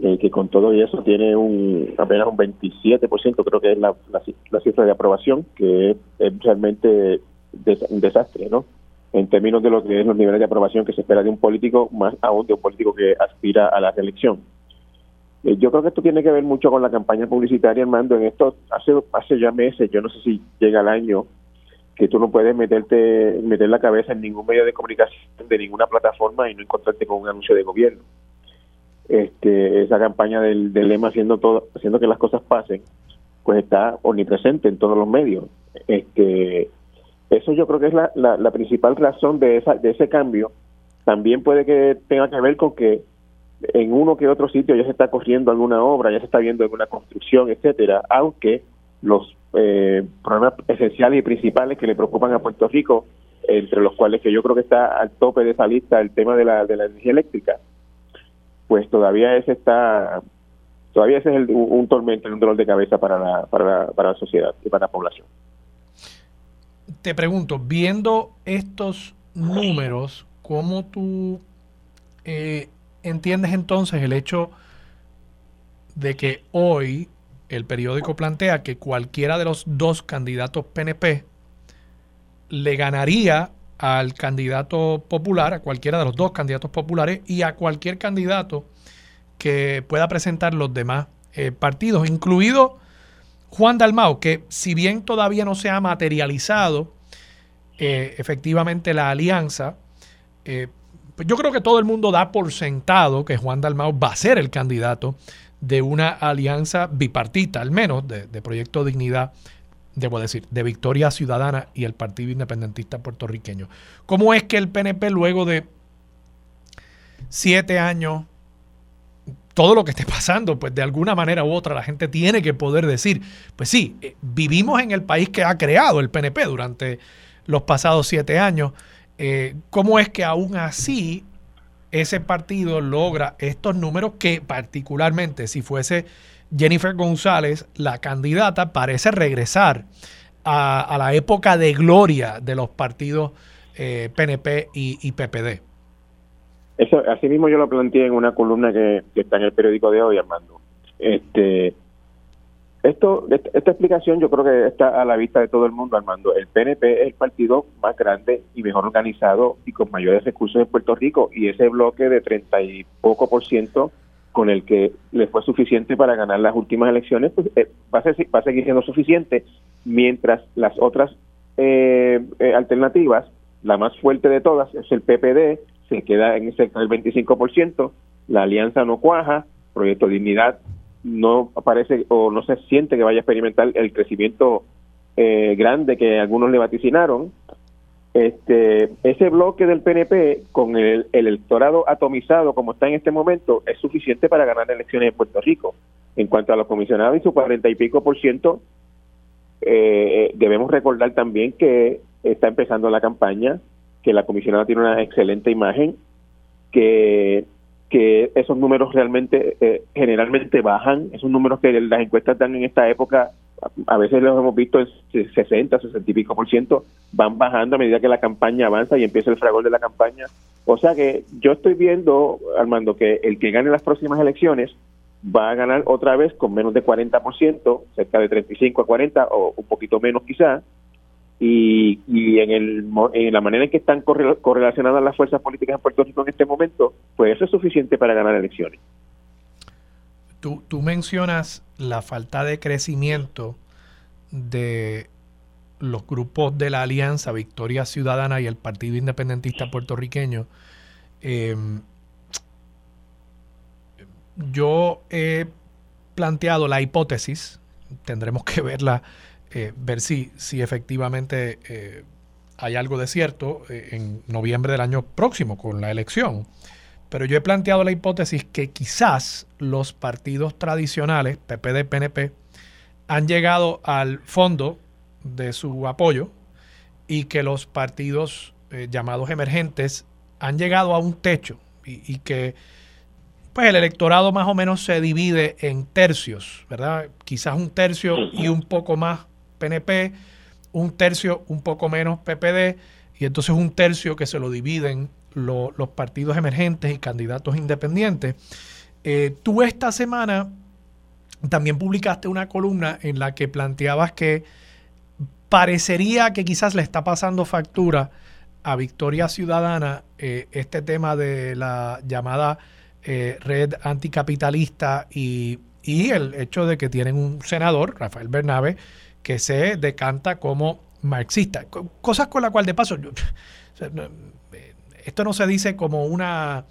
eh, que con todo y eso tiene un apenas un 27%, creo que es la, la, cifra de aprobación, que es, realmente un desastre, ¿no? En términos de lo que es los niveles de aprobación que se espera de un político, más aún de un político que aspira a la reelección. Eh, yo creo que esto tiene que ver mucho con la campaña publicitaria, Armando. En esto, hace, hace ya meses, yo no sé si llega el año, que tú no puedes meterte meter la cabeza en ningún medio de comunicación de ninguna plataforma y no encontrarte con un anuncio de gobierno este, esa campaña del, lema haciendo todo, haciendo que las cosas pasen, pues está omnipresente en todos los medios. Este, eso yo creo que es la, la, principal razón de, esa, de ese cambio. También puede que tenga que ver con que en uno que otro sitio ya se está corriendo alguna obra, ya se está viendo alguna construcción, etcétera, aunque los eh, problemas esenciales y principales que le preocupan a Puerto Rico, entre los cuales que yo creo que está al tope de esa lista el tema de la, de la energía eléctrica, pues todavía ese está, todavía ese es un, tormento, un dolor de cabeza para la, para, la, para la sociedad y para la población. Te pregunto, viendo estos números, ¿cómo tú eh, entiendes entonces el hecho de que hoy el periódico plantea que cualquiera de los dos candidatos PNP le ganaría al candidato popular, a cualquiera de los dos candidatos populares y a cualquier candidato que pueda presentar los demás eh, partidos, incluido Juan Dalmao, que si bien todavía no se ha materializado eh, efectivamente la alianza, eh, pues yo creo que todo el mundo da por sentado que Juan Dalmao va a ser el candidato de una alianza bipartita, al menos de, de Proyecto Dignidad debo decir, de Victoria Ciudadana y el Partido Independentista Puertorriqueño. ¿Cómo es que el PNP luego de siete años, todo lo que esté pasando, pues de alguna manera u otra la gente tiene que poder decir, pues sí, eh, vivimos en el país que ha creado el PNP durante los pasados siete años. Eh, ¿Cómo es que aún así ese partido logra estos números que particularmente si fuese Jennifer González, la candidata, parece regresar a, la época de gloria de los partidos PNP eh, y, PPD. Eso, así mismo yo lo planteé en una columna que, está en el periódico de hoy, Armando. Este, esto, esta explicación yo creo que está a la vista de todo el mundo, Armando. El PNP es el partido más grande y mejor organizado y con mayores recursos de Puerto Rico y ese bloque de treinta y poco por ciento con el que le fue suficiente para ganar las últimas elecciones, pues eh, va, a seguir siendo suficiente, mientras las otras eh, eh, alternativas, la más fuerte de todas es el PPD, se queda en cerca del 25%, la alianza no cuaja, Proyecto Dignidad no aparece o no se siente que vaya a experimentar el crecimiento grande que algunos le vaticinaron, este, ese bloque del PNP con el, electorado atomizado como está en este momento es suficiente para ganar elecciones en Puerto Rico. En cuanto a los comisionados y su cuarenta y pico por ciento, eh, debemos recordar también que está empezando la campaña, que la comisionada tiene una excelente imagen, que, que esos números realmente eh, generalmente bajan, esos números que las encuestas dan en esta época a veces los hemos visto en 60, 60 y pico por ciento, van bajando a medida que la campaña avanza y empieza el fragor de la campaña. O sea que yo estoy viendo, Armando, que el que gane las próximas elecciones va a ganar otra vez con menos de 40%, cerca de 35 a 40 o un poquito menos quizá, y, y en, el, en la manera en que están correlacionadas las fuerzas políticas en Puerto Rico en este momento, pues eso es suficiente para ganar elecciones tú, tú mencionas la falta de crecimiento de los grupos de la Alianza Victoria Ciudadana y el Partido Independentista Puertorriqueño. Em, yo he planteado la hipótesis, tendremos que verla, eh, ver si, si efectivamente eh, hay algo de cierto eh, en noviembre del año próximo con la elección. Pero yo he planteado la hipótesis que quizás los partidos tradicionales, PPD, PNP, han llegado al fondo de su apoyo y que los partidos llamados emergentes han llegado a un techo y que pues el electorado más o menos se divide en tercios, ¿verdad? Quizás un tercio y un poco más PNP, un tercio un poco menos PPD, y entonces un tercio que se lo dividen los partidos emergentes y candidatos independientes. Eh, tú esta semana también publicaste una columna en la que planteabas que parecería que quizás le está pasando factura a Victoria Ciudadana eh, este tema de la llamada eh, red anticapitalista y, el hecho de que tienen un senador, Rafael Bernabe, que se decanta como marxista. Cosas con las cuales, de paso, eh, esto no se dice como una,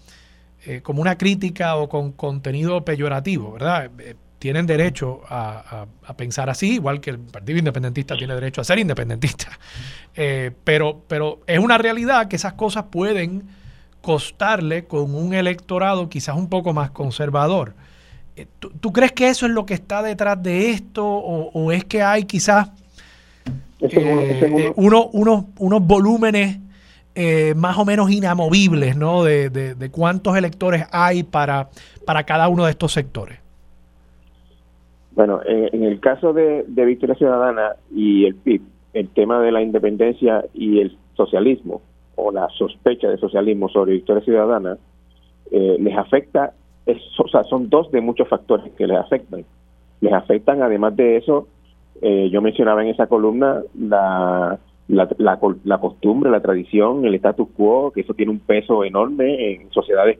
eh, como una crítica o con contenido peyorativo, ¿verdad? tienen derecho a, pensar así, igual que el Partido Independentista tiene derecho a ser independentista. pero, pero es una realidad que esas cosas pueden costarle con un electorado quizás un poco más conservador. Eh, ¿Tú, crees que eso es lo que está detrás de esto o, es que hay quizás eh, uno, unos volúmenes eh, más o menos inamovibles ¿no? De, cuántos electores hay para, para cada uno de estos sectores? Bueno, en, el caso de, de Victoria Ciudadana y el PIB, el tema de la independencia y el socialismo o la sospecha de socialismo sobre Victoria Ciudadana eh, les afecta, o sea, son dos de muchos factores que les afectan. Les afectan, además de eso, eh, yo mencionaba en esa columna la, la, la, costumbre, la tradición, el status quo, que eso tiene un peso enorme en sociedades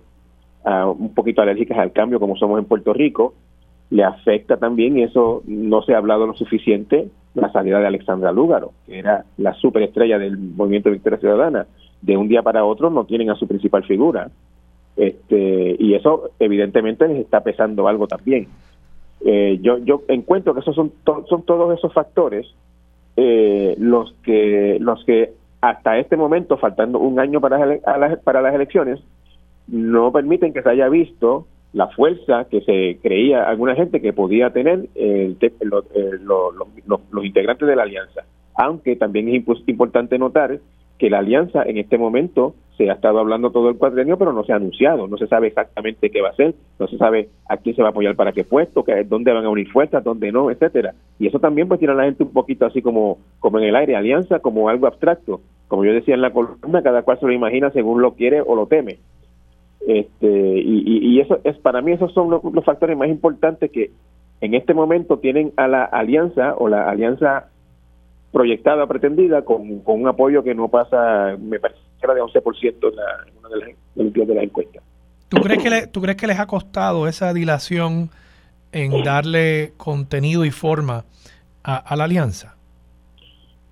uh, un poquito alérgicas al cambio como somos en Puerto Rico. Le afecta también, y eso no se ha hablado lo suficiente, la salida de Alexandra Lúgaro, que era la superestrella del movimiento de Victoria Ciudadana de un día para otro no tienen a su principal figura. Este, y eso evidentemente les está pesando algo también. Eh, yo, yo encuentro que esos son, son todos esos factores eh, los que los que hasta este momento, faltando un año para las, para las elecciones, no permiten que se haya visto la fuerza que se creía alguna gente que podía tener el, los integrantes de la alianza. Aunque también es importante notar que la alianza en este momento se ha estado hablando todo el cuadrenio, pero no se ha anunciado, no se sabe exactamente qué va a ser, no se sabe a quién se va a apoyar para qué puesto, dónde van a unir fuerzas, dónde no, etcétera. Y eso también pues tiene a la gente un poquito así como, como en el aire, alianza como algo abstracto. Como yo decía en la columna, cada cual se lo imagina según lo quiere o lo teme. Este, y, y, eso es para mí esos son los, factores más importantes que en este momento tienen a la alianza o la alianza proyectada, pretendida, con, con un apoyo que no pasa, me parece era de 11% en, la, en una de las, de las encuestas. ¿Tú crees, que ¿Tú crees que les ha costado esa dilación en darle contenido y forma a, la alianza?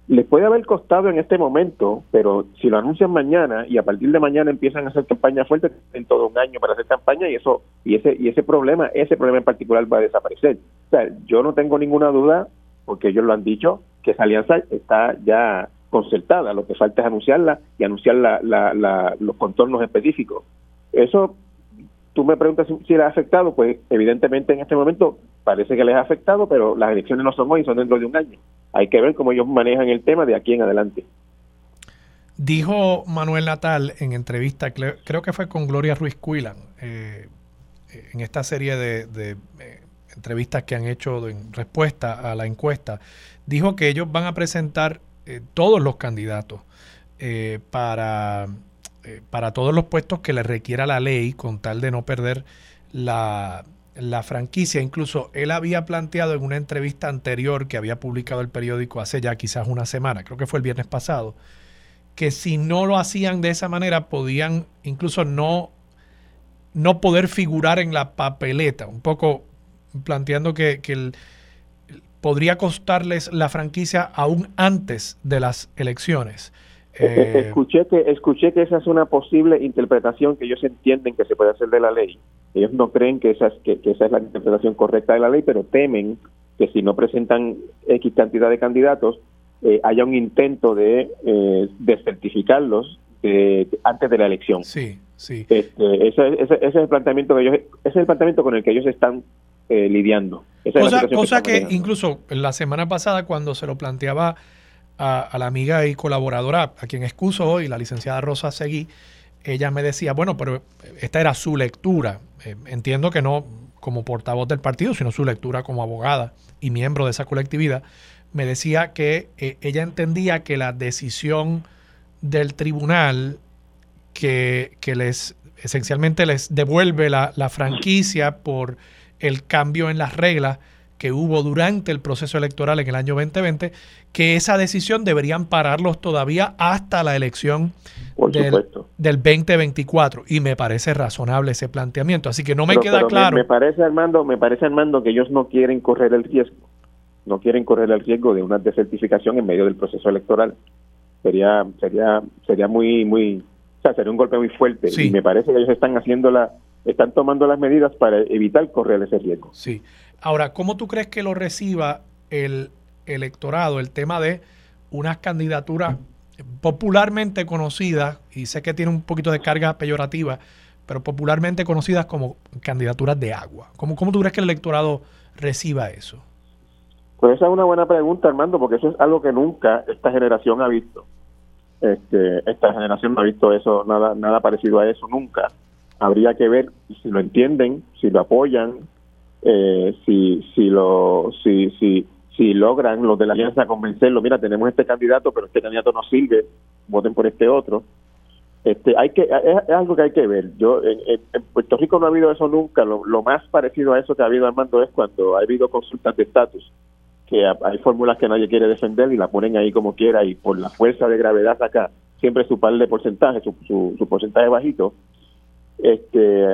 Les puede haber costado en este momento, pero si lo anuncian mañana y a partir de mañana empiezan a hacer campaña fuerte, en todo un año para hacer campaña y eso y ese y ese problema, ese problema en particular va a desaparecer. O sea, yo no tengo ninguna duda porque ellos lo han dicho que esa alianza está ya concertada, lo que falta es anunciarla y anunciar los contornos específicos. Eso, tú me preguntas si, les ha afectado, pues evidentemente en este momento parece que les ha afectado, pero las elecciones no son hoy, son dentro de un año. Hay que ver cómo ellos manejan el tema de aquí en adelante. Dijo Manuel Natal en entrevista, creo que fue con Gloria Ruiz Cuilan, eh, en esta serie de, eh, entrevistas que han hecho en respuesta a la encuesta, dijo que ellos van a presentar eh, todos los candidatos eh, para, eh, para todos los puestos que le requiera la ley con tal de no perder la, la franquicia. Incluso él había planteado en una entrevista anterior que había publicado el periódico hace ya quizás una semana, creo que fue el viernes pasado, que si no lo hacían de esa manera podían incluso no, no poder figurar en la papeleta. Un poco planteando que, podría costarles la franquicia aún antes de las elecciones. Eh, eh, escuché que escuché que esa es una posible interpretación que ellos entienden que se puede hacer de la ley. Ellos no creen que esa es, que, esa es la interpretación correcta de la ley, pero temen que si no presentan X cantidad de candidatos, eh, haya un intento de eh, descertificarlos antes de la elección. Sí, sí. Este, ese, es el planteamiento que ellos, es el planteamiento con el que ellos están eh, lidiando. cosa, que, incluso la semana pasada cuando se lo planteaba a, la amiga y colaboradora, a quien excuso hoy, la licenciada Rosa Seguí, ella me decía, bueno, pero esta era su lectura. Eh, entiendo que no como portavoz del partido, sino su lectura como abogada y miembro de esa colectividad. Me decía que eh, ella entendía que la decisión del tribunal que, les esencialmente les devuelve la, franquicia por el cambio en las reglas que hubo durante el proceso electoral en el año 2020, que esa decisión deberían pararlos todavía hasta la elección del, del, 2024. Y me parece razonable ese planteamiento. Así que no me queda claro. Me, me, parece, Armando, me parece, Armando, que ellos no quieren correr el riesgo. No quieren correr el riesgo de una desertificación en medio del proceso electoral sería sería sería muy muy o sea sería un golpe muy fuerte y me parece que ellos están haciendo la están tomando las medidas para evitar correr ese riesgo. Sí. Ahora cómo tú crees que lo reciba el electorado el tema de unas candidaturas popularmente conocidas y sé que tiene un poquito de carga peyorativa pero popularmente conocidas como candidaturas de agua. Cómo cómo tú crees que el electorado reciba eso pues esa es una buena pregunta, Armando, porque eso es algo que nunca esta generación ha visto. Este, esta generación no ha visto eso, nada, nada parecido a eso nunca. Habría que ver si lo entienden, si lo apoyan, eh, si, si lo, si, si, si logran los de la alianza convencerlo. Mira, tenemos este candidato, pero este candidato no sirve, voten por este otro. Este, hay que es, algo que hay que ver. Yo en, Puerto Rico no ha habido eso nunca. Lo, más parecido a eso que ha habido Armando es cuando ha habido consultas de estatus que hay fórmulas que nadie quiere defender y la ponen ahí como quiera y por la fuerza de gravedad acá siempre su par de porcentaje, su, su, porcentaje bajito. Este,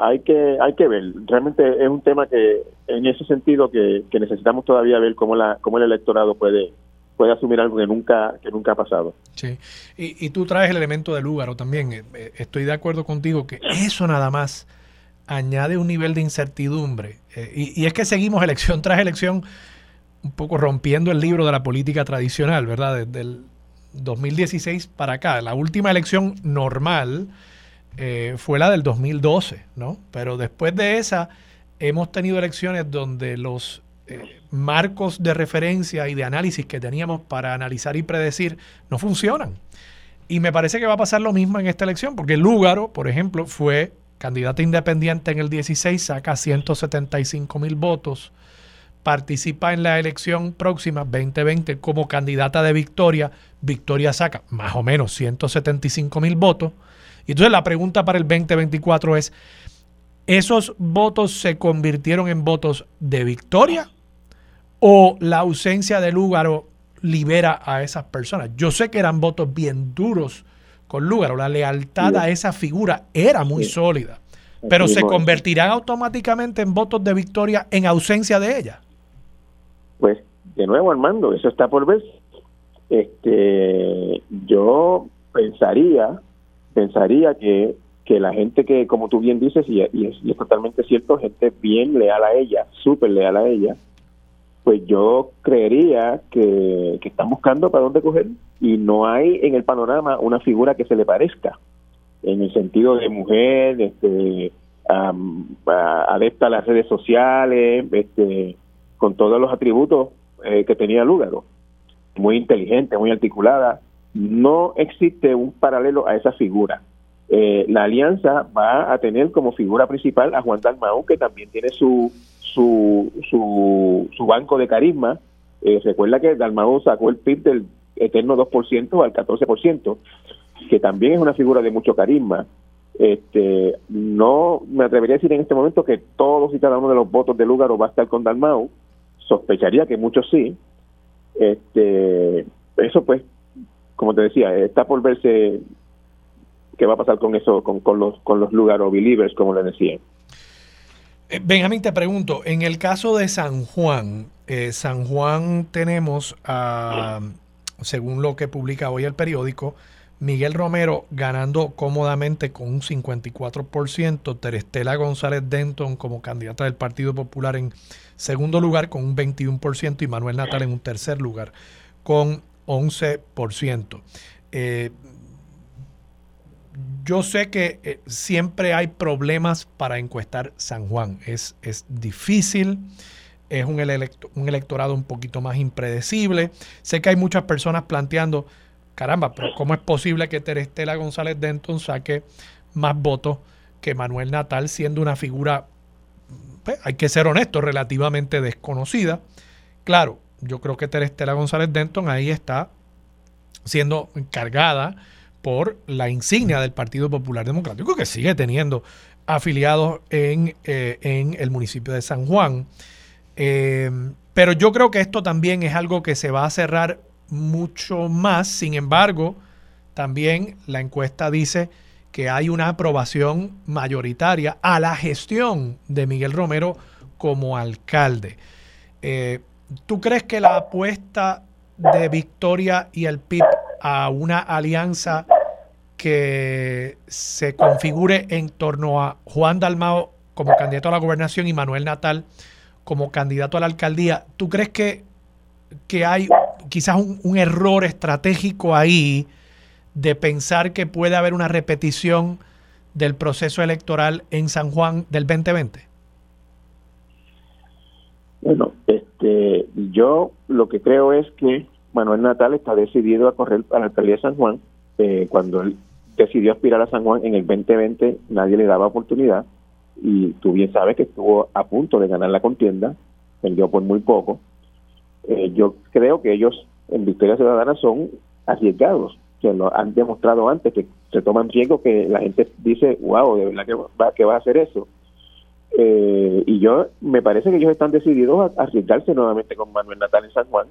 hay que hay que ver. Realmente es un tema que en ese sentido que, necesitamos todavía ver cómo la cómo el electorado puede puede asumir algo que nunca que nunca ha pasado. Sí. Y, y tú traes el elemento del lugar también. Eh, eh, estoy de acuerdo contigo que eso nada más añade un nivel de incertidumbre. Eh, y, y es que seguimos elección tras elección un poco rompiendo el libro de la política tradicional, ¿verdad? Desde el 2016 para acá. La última elección normal eh, fue la del 2012, ¿no? Pero después de esa hemos tenido elecciones donde los eh, marcos de referencia y de análisis que teníamos para analizar y predecir no funcionan. Y me parece que va a pasar lo mismo en esta elección, porque Lúgaro, por ejemplo, fue candidata independiente en el 16, saca 175 mil votos participa en la elección próxima 2020 como candidata de Victoria, Victoria saca más o menos 175 mil votos. Y entonces la pregunta para el 2024 es, ¿esos votos se convirtieron en votos de Victoria o la ausencia de Lúgaro libera a esas personas? Yo sé que eran votos bien duros con Lúgaro, la lealtad a esa figura era muy sólida, pero ¿se convertirán automáticamente en votos de Victoria en ausencia de ella? Pues de nuevo, Armando, eso está por ver. Este, yo pensaría, pensaría que, que la gente que, como tú bien dices, y, es, totalmente cierto, gente bien leal a ella, súper leal a ella, pues yo creería que, que están buscando para dónde coger y no hay en el panorama una figura que se le parezca, en el sentido de mujer, este, adepta a las redes sociales, este, con todos los atributos eh, que tenía Lúgaro, muy inteligente, muy articulada. No existe un paralelo a esa figura. Eh, la alianza va a tener como figura principal a Juan Dalmau, que también tiene su, su, su, banco de carisma. Eh, recuerda que Dalmau sacó el PIB del eterno 2% al 14%, que también es una figura de mucho carisma. Este, no me atrevería a decir en este momento que todos y cada uno de los votos de Lúgaro va a estar con Dalmau, sospecharía que muchos sí. Este, eso pues, como te decía, está por verse qué va a pasar con eso, con, con los con los lugar believers, como le decía. Eh, Benjamín, te pregunto, en el caso de San Juan, eh, San Juan tenemos, según lo que publica hoy el periódico, Miguel Romero ganando cómodamente con un 54%, Terestela González Denton como candidata del Partido Popular en segundo lugar con un 21% y Manuel Natal en un tercer lugar con 11%. Eh, yo sé que eh, siempre hay problemas para encuestar San Juan. Es, es difícil, es un, un electorado un poquito más impredecible. Sé que hay muchas personas planteando caramba, pero ¿cómo es posible que Terestela González Denton saque más votos que Manuel Natal, siendo una figura, pues, hay que ser honesto, relativamente desconocida? Claro, yo creo que Terestela González Denton ahí está siendo encargada por la insignia del Partido Popular Democrático, que sigue teniendo afiliados en, eh, en el municipio de San Juan. Eh, pero yo creo que esto también es algo que se va a cerrar mucho más. Sin embargo, también la encuesta dice que hay una aprobación mayoritaria a la gestión de Miguel Romero como alcalde. Eh, ¿Tú crees que la apuesta de Victoria y el PIB a una alianza que se configure en torno a Juan Dalmao como candidato a la gobernación y Manuel Natal como candidato a la alcaldía, ¿tú crees que, que hay quizás un, error estratégico ahí de pensar que puede haber una repetición del proceso electoral en San Juan del 2020? Bueno, este, yo lo que creo es que Manuel Natal está decidido a correr a la alcaldía de San Juan. Eh, cuando él decidió aspirar a San Juan en el 2020, nadie le daba oportunidad y tú bien sabes que estuvo a punto de ganar la contienda, perdió por muy poco eh, yo creo que ellos en Victoria Ciudadana son arriesgados, que lo han demostrado antes, que se toman riesgos que la gente dice, wow, de verdad que va, que va a hacer eso. Eh, y yo me parece que ellos están decididos a, arriesgarse nuevamente con Manuel Natal en San Juan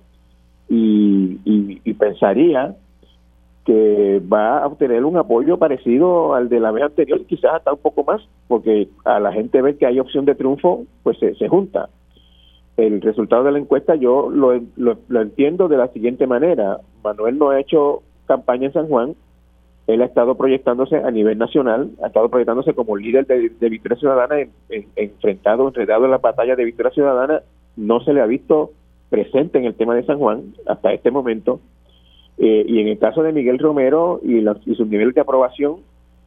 y, y, pensaría que va a obtener un apoyo parecido al de la vez anterior, quizás hasta un poco más, porque a la gente ve que hay opción de triunfo, pues se, se junta el resultado de la encuesta yo lo, lo, entiendo de la siguiente manera. Manuel no ha hecho campaña en San Juan, él ha estado proyectándose a nivel nacional, ha estado proyectándose como líder de, Victoria Ciudadana, en, enfrentado, enredado en la batalla de Victoria Ciudadana, no se le ha visto presente en el tema de San Juan hasta este momento. Eh, y en el caso de Miguel Romero y, y su nivel de aprobación,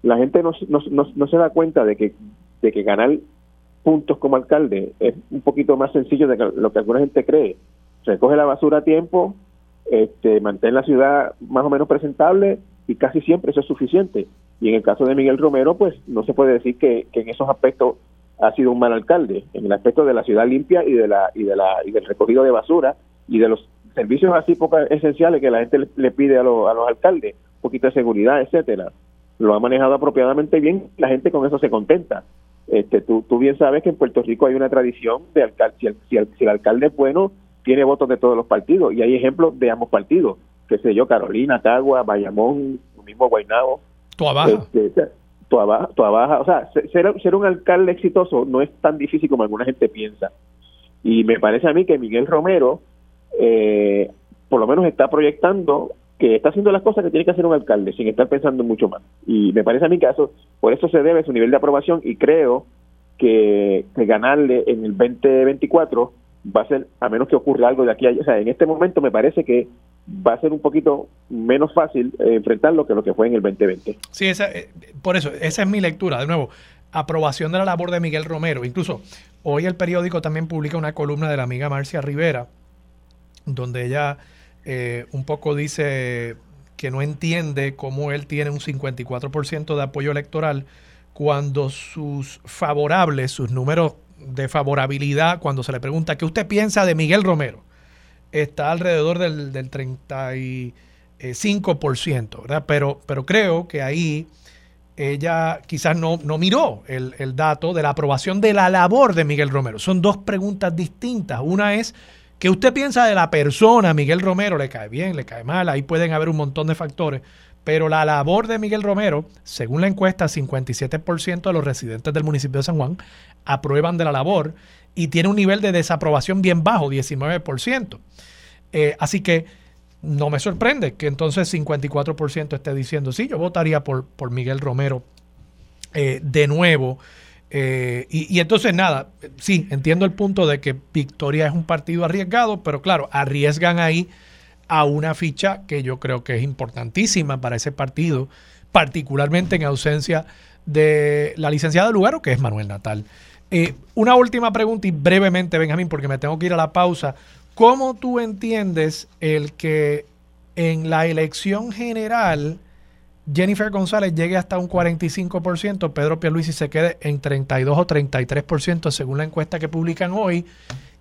la gente no, se da cuenta de que, de que ganar puntos como alcalde es un poquito más sencillo de lo que alguna gente cree. Recoge la basura a tiempo, este, mantén la ciudad más o menos presentable y casi siempre eso es suficiente. Y en el caso de Miguel Romero, pues no se puede decir que, en esos aspectos ha sido un mal alcalde. En el aspecto de la ciudad limpia y de la y de la y del recogido de basura y de los servicios así poco esenciales que la gente le, pide a, a los alcaldes, un poquito de seguridad, etcétera, lo ha manejado apropiadamente bien. La gente con eso se contenta. Este, tú, tú bien sabes que en Puerto Rico hay una tradición de alcalde, si el, alcalde es bueno, tiene votos de todos los partidos y hay ejemplos de ambos partidos, que sé yo, Carolina, Cagua, Bayamón, mismo Guaynabo. tu Este, Tuabaja, o sea, ser, ser un alcalde exitoso no es tan difícil como alguna gente piensa. Y me parece a mí que Miguel Romero, eh, por lo menos está proyectando que está haciendo las cosas que tiene que hacer un alcalde sin estar pensando mucho más. Y me parece a mí que eso, por eso se debe su nivel de aprobación y creo que, ganarle en el 2024 va a ser, a menos que ocurra algo de aquí a allá, o sea, en este momento me parece que va a ser un poquito menos fácil eh, enfrentarlo que lo que fue en el 2020. Sí, esa, eh, por eso, esa es mi lectura. De nuevo, aprobación de la labor de Miguel Romero. Incluso hoy el periódico también publica una columna de la amiga Marcia Rivera, donde ella eh, un poco dice que no entiende cómo él tiene un 54% de apoyo electoral cuando sus favorables, sus números de favorabilidad, cuando se le pregunta qué usted piensa de Miguel Romero, está alrededor del, del 35%, ¿verdad? Pero, pero creo que ahí ella quizás no, no miró el, el dato de la aprobación de la labor de Miguel Romero. Son dos preguntas distintas. Una es ¿Qué usted piensa de la persona, Miguel Romero? ¿Le cae bien, le cae mal? Ahí pueden haber un montón de factores. Pero la labor de Miguel Romero, según la encuesta, 57% de los residentes del municipio de San Juan aprueban de la labor y tiene un nivel de desaprobación bien bajo, 19%. Eh, así que no me sorprende que entonces 54% esté diciendo, sí, yo votaría por, por Miguel Romero eh, de nuevo. Eh, y, entonces nada, sí, entiendo el punto de que Victoria es un partido arriesgado, pero claro, arriesgan ahí a una ficha que yo creo que es importantísima para ese partido, particularmente en ausencia de la licenciada Lugaro, que es Manuel Natal. Una última pregunta y brevemente, Benjamín, porque me tengo que ir a la pausa. ¿Cómo tú entiendes el que en la elección general Jennifer González llegue hasta un 45%, Pedro Pierluisi se quede en 32 o 33% según la encuesta que publican hoy?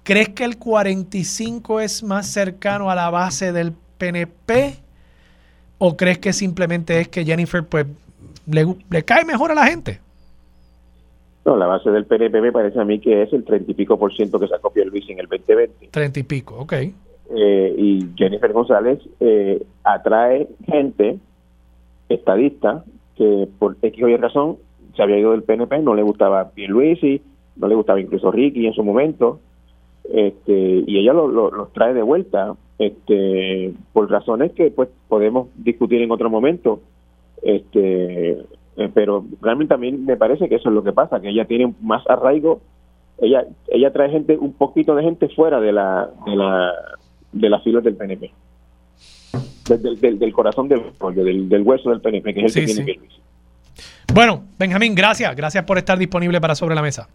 ¿Crees que el 45 es más cercano a la base del PNP? ¿O crees que simplemente es que Jennifer pues le cae mejor a la gente? No, la base del PNP me parece a mí que es el 30 y pico por ciento que sacó Luis en el 2020. 30 y pico, ok. Eh, y Jennifer González eh, atrae gente, estadista, que por X o Y razón se había ido del PNP, no le gustaba y no le gustaba incluso Ricky en su momento, este, y ella los trae de vuelta este, por razones que pues podemos discutir en otro momento. Este, eh, pero realmente también me parece que eso es lo que pasa, que ella tiene más arraigo, ella ella trae gente un poquito de gente fuera de la de la de las filas del PNP. Del, del, corazón del, del, del hueso del PNP, que es el que tiene que Bueno, Benjamín, gracias. Gracias por estar disponible para Sobre la Mesa.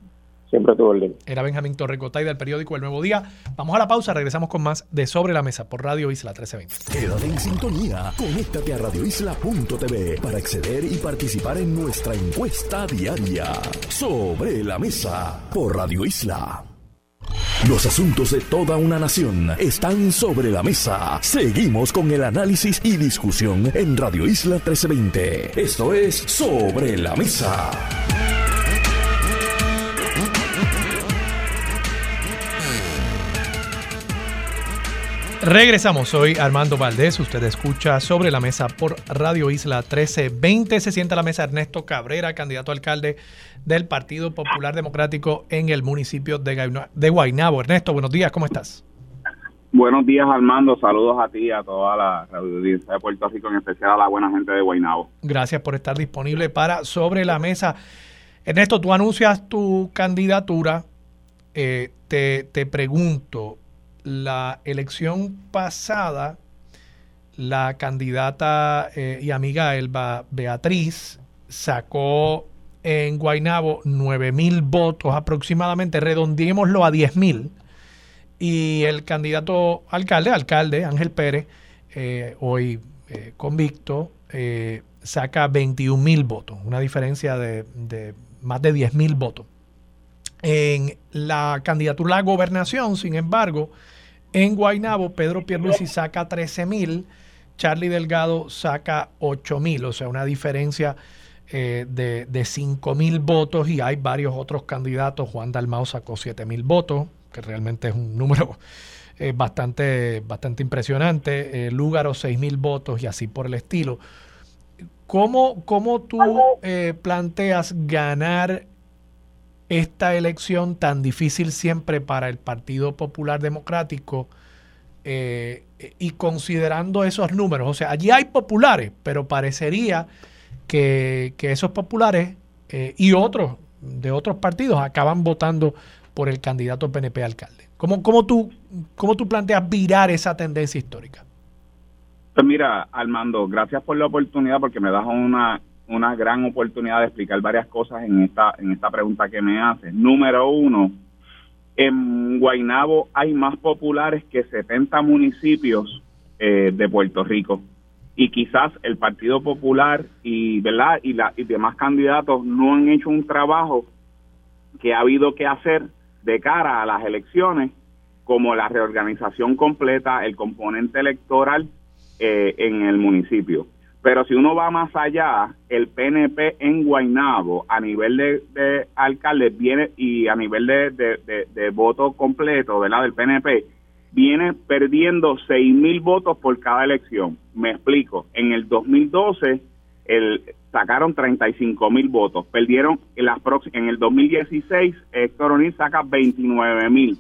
Siempre a tu orden. Era Benjamín Torrecotay del periódico El Nuevo Día. Vamos a la pausa, regresamos con más de Sobre la Mesa por Radio Isla 1320. Quédate en sintonía, conéctate a radioisla.tv para acceder y participar en nuestra encuesta diaria. Sobre la Mesa por Radio Isla. Los asuntos de toda una nación están sobre la mesa. Seguimos con el análisis y discusión en Radio Isla 1320. Esto es Sobre la Mesa. Regresamos, soy Armando Valdés, usted escucha sobre la mesa por Radio Isla 1320, se sienta a la mesa Ernesto Cabrera, candidato a alcalde del Partido Popular Democrático en el municipio de, Guaynabo. Ernesto, buenos días, ¿cómo estás? Buenos días Armando, saludos a ti y a toda la audiencia de Puerto Rico, en especial a la buena gente de Guaynabo. Gracias por estar disponible para Sobre la Mesa. Ernesto, tú anuncias tu candidatura, eh, te, te pregunto, la elección pasada, la candidata eh, y amiga Elba Beatriz sacó en Guaynabo 9 mil votos aproximadamente, redondeémoslo a 10 mil. Y el candidato alcalde, alcalde Ángel Pérez, eh, hoy eh, convicto, saca 21 mil votos, una diferencia de, de más de 10 mil votos. En la candidatura a la gobernación, sin embargo, en Guaynabo, Pedro Pierluisi saca 13 mil, Charlie Delgado saca 8 mil, o sea, una diferencia eh, de, de 5 mil votos y hay varios otros candidatos. Juan Dalmao sacó 7 mil votos, que realmente es un número eh, bastante, bastante impresionante. Eh, Lúgaro 6 mil votos y así por el estilo. ¿Cómo, cómo tú planteas ganar esta elección tan difícil siempre para el Partido Popular Democrático eh, y considerando esos números. O sea, allí hay populares, pero parecería que, esos populares eh, y otros de otros partidos acaban votando por el candidato PNP alcalde. ¿Cómo, cómo, tú, ¿Cómo tú planteas virar esa tendencia histórica? Pues mira, Armando, gracias por la oportunidad porque me das una una gran oportunidad de explicar varias cosas en esta, en esta pregunta que me hace. Número uno, en Guaynabo hay más populares que 70 municipios eh, de Puerto Rico. Y quizás el Partido Popular y verdad y, la, y demás candidatos no han hecho un trabajo que ha habido que hacer de cara a las elecciones como la reorganización completa el componente electoral eh, en el municipio pero si uno va más allá, el PNP en Guaynabo, a nivel de, de alcalde, viene y a nivel de, de, voto completo. Del PNP, viene perdiendo 6 mil votos por cada elección. Me explico. En el 2012 el, sacaron 35 mil votos. Perdieron en, las en el 2016 Héctor O'Neill saca 29 mil.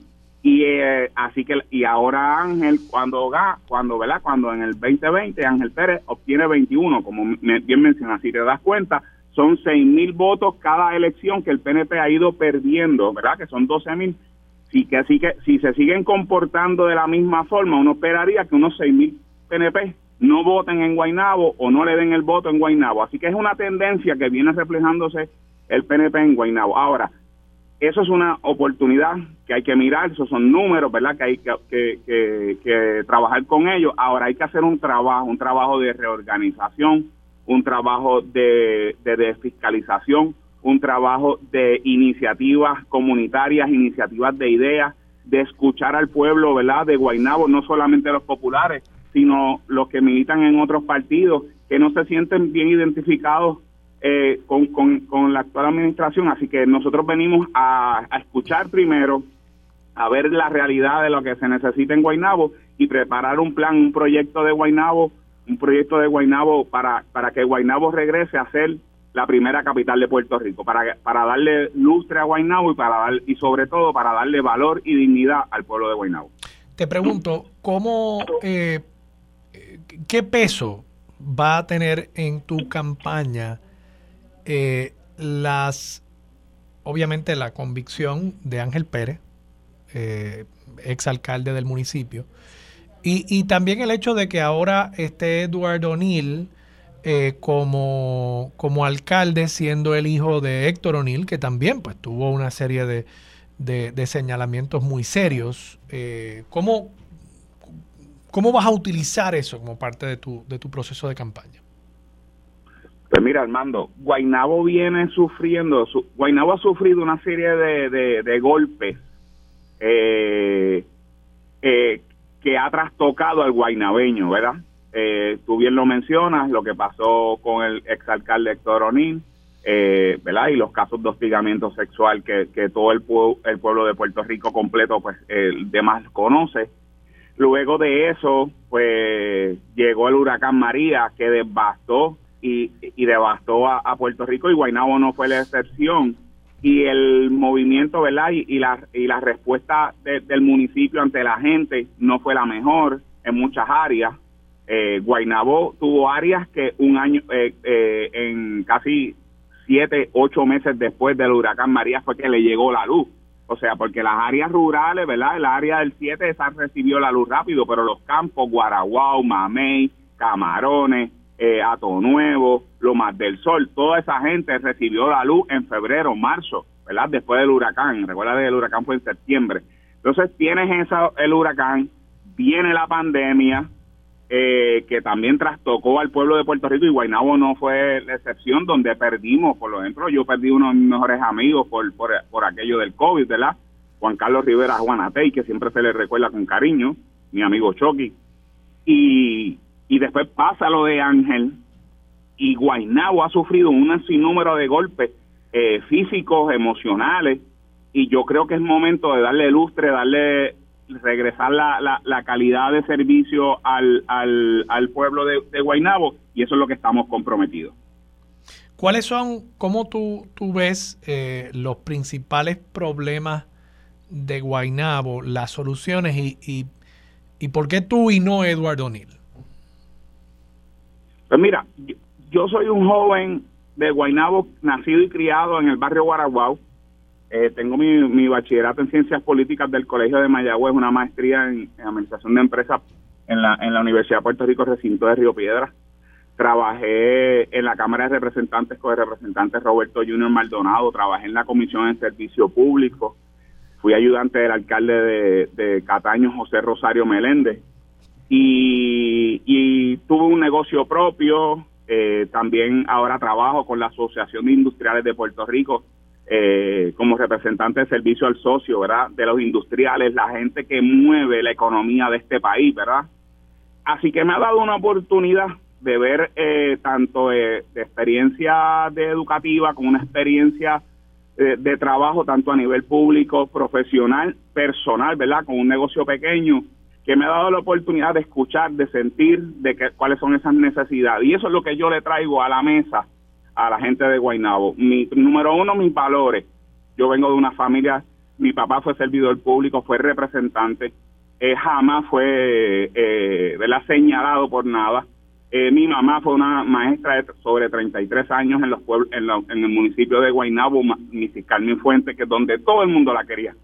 Y eh, así que y ahora Ángel cuando cuando ¿verdad? cuando en el 2020 Ángel Pérez obtiene 21, como bien menciona, si te das cuenta, son 6 mil votos cada elección que el PNP ha ido perdiendo, ¿verdad? Que son 12 mil Sí, que así que si se siguen comportando de la misma forma, uno esperaría que unos 6.000 PNP no voten en Guainabo o no le den el voto en Guainabo. Así que es una tendencia que viene reflejándose el PNP en Guainabo. Ahora, eso es una oportunidad que hay que mirar, esos son números, ¿verdad? Que hay que, que, trabajar con ellos. Ahora hay que hacer un trabajo, un trabajo de reorganización, un trabajo de, de desfiscalización, un trabajo de iniciativas comunitarias, iniciativas de ideas, de escuchar al pueblo, ¿verdad? De Guaynabo, no solamente los populares, sino los que militan en otros partidos, que no se sienten bien identificados eh, con, con, la actual administración. Así que nosotros venimos a, escuchar primero, a ver la realidad de lo que se necesita en Guaynabo y preparar un plan, un proyecto de Guaynabo, un proyecto de Guaynabo para, para que Guaynabo regrese a ser la primera capital de Puerto Rico, para, para darle lustre a Guaynabo y, para dar, y sobre todo para darle valor y dignidad al pueblo de Guaynabo. Te pregunto, ¿cómo, eh, qué peso va a tener en tu campaña eh, las, obviamente la convicción de Ángel Pérez, eh, exalcalde del municipio, y, y, también el hecho de que ahora esté Eduardo O'Neill eh, como, como alcalde, siendo el hijo de Héctor O'Neill, que también pues, tuvo una serie de, de, señalamientos muy serios. Eh, ¿cómo, ¿Cómo vas a utilizar eso como parte de tu, de tu proceso de campaña? Pues mira, Armando, Guainabo viene sufriendo, su, Guainabo ha sufrido una serie de, de, golpes eh, eh, que ha trastocado al guainabeño, ¿verdad? eh, tú bien lo mencionas, lo que pasó con el exalcalde Héctor O'Neill, eh, ¿verdad? Y los casos de hostigamiento sexual que, que todo el, el pueblo de Puerto Rico completo, pues, el demás conoce. Luego de eso, pues, llegó el huracán María que devastó y, devastó a, Puerto Rico y Guaynabo no fue la excepción. Y el movimiento, ¿verdad? Y, la, y la respuesta del municipio ante la gente no fue la mejor en muchas áreas eh, Guainabó tuvo áreas que un año, eh, eh, en casi siete, ocho meses después del huracán María fue que le llegó la luz. O sea, porque las áreas rurales, ¿verdad? El área del 7 esa recibió la luz rápido, pero los campos, Guaraguao, Mamey, Camarones, eh, Ato Nuevo, Lomas del Sol, toda esa gente recibió la luz en febrero, marzo, ¿verdad? Después del huracán. Recuerda que el huracán fue en septiembre. Entonces tienes esa, el huracán, viene la pandemia, eh, que también trastocó al pueblo de Puerto Rico y Guaynabo no fue la excepción donde perdimos, por lo ejemplo, yo perdí uno de mis mejores amigos por, por, aquello del COVID, ¿verdad? Juan Carlos Rivera Juanatey, que siempre se le recuerda con cariño, mi amigo Chucky. Y, y después pasa lo de Ángel y Guaynabo ha sufrido un sinnúmero de golpes eh, físicos, emocionales, y yo creo que es momento de darle lustre, darle regresar la, la, calidad de servicio al, al, al pueblo de, de, Guaynabo y eso es lo que estamos comprometidos. ¿Cuáles son, cómo tú, tú ves eh, los principales problemas de Guaynabo, las soluciones y, y, y por qué tú y no Eduardo O'Neill? Pues mira, yo soy un joven de Guaynabo, nacido y criado en el barrio Guaraguao, eh, tengo mi, bachillerato en Ciencias Políticas del Colegio de Mayagüez, una maestría en, Administración de Empresas en la, en la Universidad de Puerto Rico, recinto de Río Piedra. Trabajé en la Cámara de Representantes con el representante Roberto Junior Maldonado, trabajé en la Comisión de Servicio Público, fui ayudante del alcalde de, Cataño, José Rosario Meléndez, y, y tuve un negocio propio, eh, también ahora trabajo con la Asociación de Industriales de Puerto Rico, eh, como representante de servicio al socio, ¿verdad? De los industriales, la gente que mueve la economía de este país, ¿verdad? Así que me ha dado una oportunidad de ver eh, tanto de experiencia de educativa como una experiencia eh, de trabajo tanto a nivel público, profesional, personal, ¿verdad? Con un negocio pequeño que me ha dado la oportunidad de escuchar, de sentir de que, cuáles son esas necesidades. Y eso es lo que yo le traigo a la mesa a la gente de Guaynabo. Mi, número uno, mis valores. Yo vengo de una familia, mi papá fue servidor público, fue representante, eh, jamás fue eh, señalado por nada. Eh, mi mamá fue una maestra de sobre 33 años en los pueblos, en, en el municipio de Guaynabo, mi Carmen Fuente, que es donde todo el mundo la quería.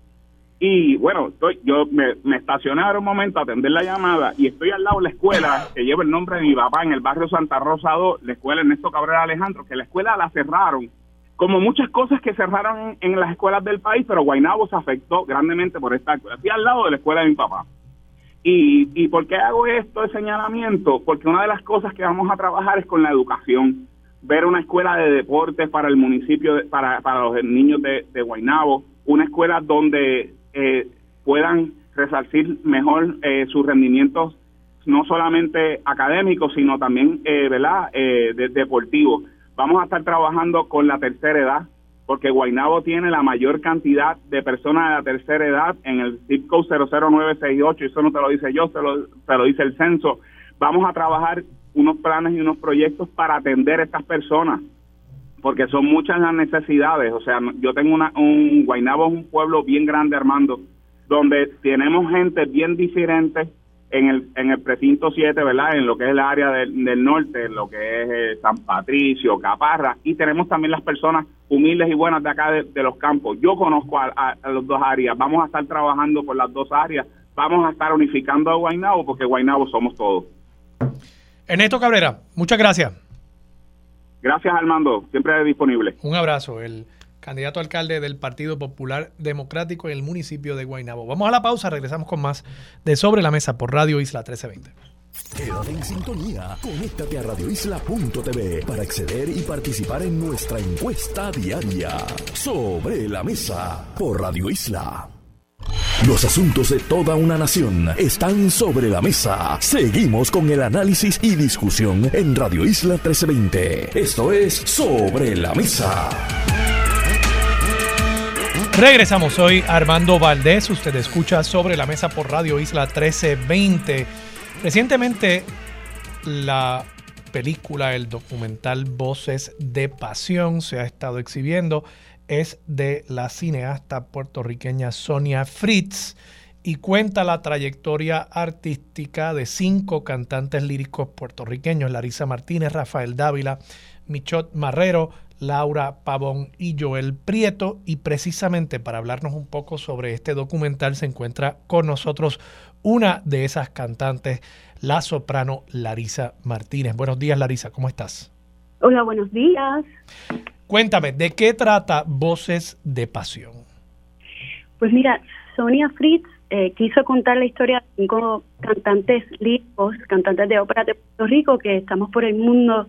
Y bueno, estoy, yo me, estacioné ahora un momento a atender la llamada y estoy al lado de la escuela que lleva el nombre de mi papá en el barrio Santa Rosa 2, la escuela Ernesto Cabrera Alejandro, que la escuela la cerraron, como muchas cosas que cerraron en, las escuelas del país, pero Guaynabo se afectó grandemente por esta escuela. Estoy al lado de la escuela de mi papá. ¿Y, ¿Y por qué hago esto de señalamiento? Porque una de las cosas que vamos a trabajar es con la educación. Ver una escuela de deportes para el municipio, para, para los niños de, de Guaynabo, una escuela donde eh, puedan resarcir mejor eh, sus rendimientos, no solamente académicos, sino también eh, ¿verdad? Eh, deportivos. Vamos a estar trabajando con la tercera edad, porque Guainabo tiene la mayor cantidad de personas de la tercera edad en el zip code 00968, y eso no te lo dice yo, te lo, te lo dice el censo. Vamos a trabajar unos planes y unos proyectos para atender a estas personas porque son muchas las necesidades. O sea, yo tengo una, un, Guaynabo es un pueblo bien grande, Armando, donde tenemos gente bien diferente en el, en el precinto 7, ¿verdad? En lo que es el área del, norte, en lo que es eh, San Patricio, Caparra, y tenemos también las personas humildes y buenas de acá de, los campos. Yo conozco a, a, las dos áreas, vamos a estar trabajando por las dos áreas, vamos a estar unificando a Guaynabo porque Guaynabo somos todos. Ernesto Cabrera, muchas gracias. Gracias, Armando. Siempre disponible. Un abrazo. El candidato alcalde del Partido Popular Democrático en el municipio de Guaynabo. Vamos a la pausa, regresamos con más de Sobre la Mesa por Radio Isla 1320. Quédate en sintonía, conéctate a radioisla.tv para acceder y participar en nuestra encuesta diaria. Sobre la Mesa por Radio Isla. Los asuntos de toda una nación están sobre la mesa. Seguimos con el análisis y discusión en Radio Isla 1320. Esto es Sobre la Mesa. Regresamos, soy Armando Valdés. Usted escucha Sobre la Mesa por Radio Isla 1320. Recientemente, la película, el documental Voces de Pasión se ha estado exhibiendo es de la cineasta puertorriqueña Sonia Fritz y cuenta la trayectoria artística de cinco cantantes líricos puertorriqueños, Larisa Martínez, Rafael Dávila, Michot Marrero, Laura Pavón y Joel Prieto. Y precisamente para hablarnos un poco sobre este documental se encuentra con nosotros una de esas cantantes, la soprano Larisa Martínez. Buenos días, Larisa, ¿cómo estás? Hola, buenos días. Cuéntame, ¿de qué trata Voces de Pasión? Pues mira, Sonia Fritz eh, quiso contar la historia de cinco cantantes líricos, cantantes de ópera de Puerto Rico, que estamos por el mundo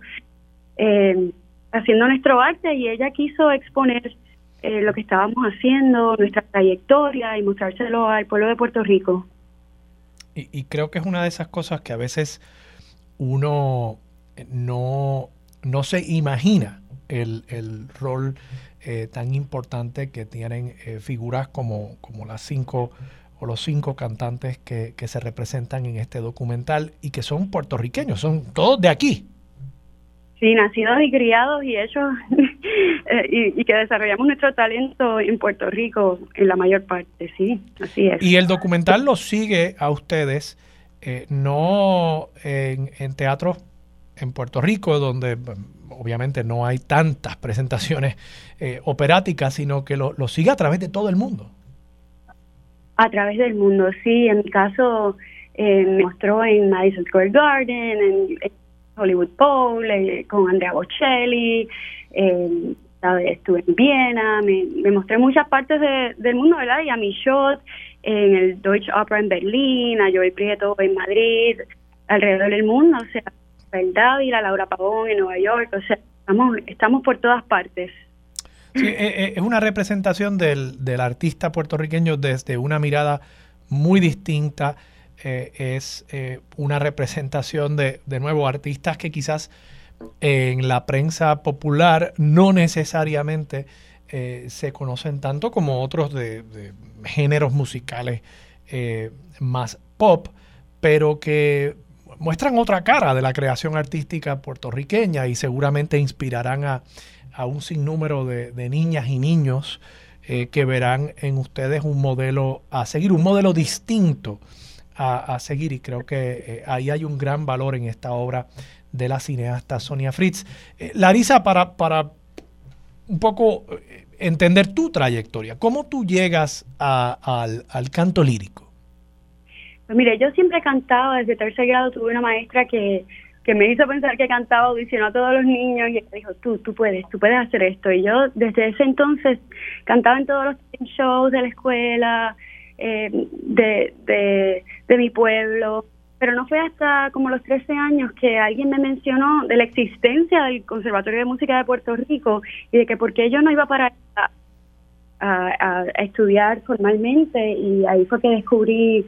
eh, haciendo nuestro arte y ella quiso exponer eh, lo que estábamos haciendo, nuestra trayectoria y mostrárselo al pueblo de Puerto Rico. Y, y creo que es una de esas cosas que a veces uno no, no se imagina el, el rol eh, tan importante que tienen eh, figuras como, como las cinco o los cinco cantantes que, que, se representan en este documental y que son puertorriqueños, son todos de aquí. Sí, nacidos y criados y hechos, eh, y, que desarrollamos nuestro talento en Puerto Rico en la mayor parte, sí, así es. Y el documental los sigue a ustedes, no en, en teatros en Puerto Rico, donde obviamente no hay tantas presentaciones eh, operáticas, sino que lo, sigue a través de todo el mundo. A través del mundo, sí. En mi caso, eh, me mostró en Madison Square Garden, en, Hollywood Bowl, eh, con Andrea Bocelli, estuve en Viena, me, mostré muchas partes del mundo, ¿verdad? Y a mi shot en el Deutsche Opera en Berlín, a Joey Prieto en Madrid, alrededor del mundo, o sea, el Dávila, Laura Pavón en Nueva York, o sea, estamos, estamos por todas partes. Eh, eh, es una representación del, del, artista puertorriqueño desde una mirada muy distinta. Eh, es una representación de, de nuevo, artistas que quizás en la prensa popular no necesariamente se conocen tanto como otros de géneros musicales más pop pero que muestran otra cara de la creación artística puertorriqueña y seguramente inspirarán a, un sinnúmero de, niñas y niños eh, que verán en ustedes un modelo a seguir, un modelo distinto a, seguir y creo que eh, ahí hay un gran valor en esta obra de la cineasta Sonia Fritz. Eh, Larisa, para, para un poco entender tu trayectoria, ¿cómo tú llegas al, al canto lírico? Pues mire, yo siempre he cantado, desde tercer grado tuve una maestra que, que me hizo pensar que cantaba, audicionó a todos los niños y dijo, tú, tú puedes, tú puedes hacer esto. Y yo desde ese entonces cantaba en todos los shows de la escuela, eh, de, de, de mi pueblo, pero no fue hasta como los 13 años que alguien me mencionó de la existencia del Conservatorio de Música de Puerto Rico y de que por qué yo no iba para a, a, a estudiar formalmente y ahí fue que descubrí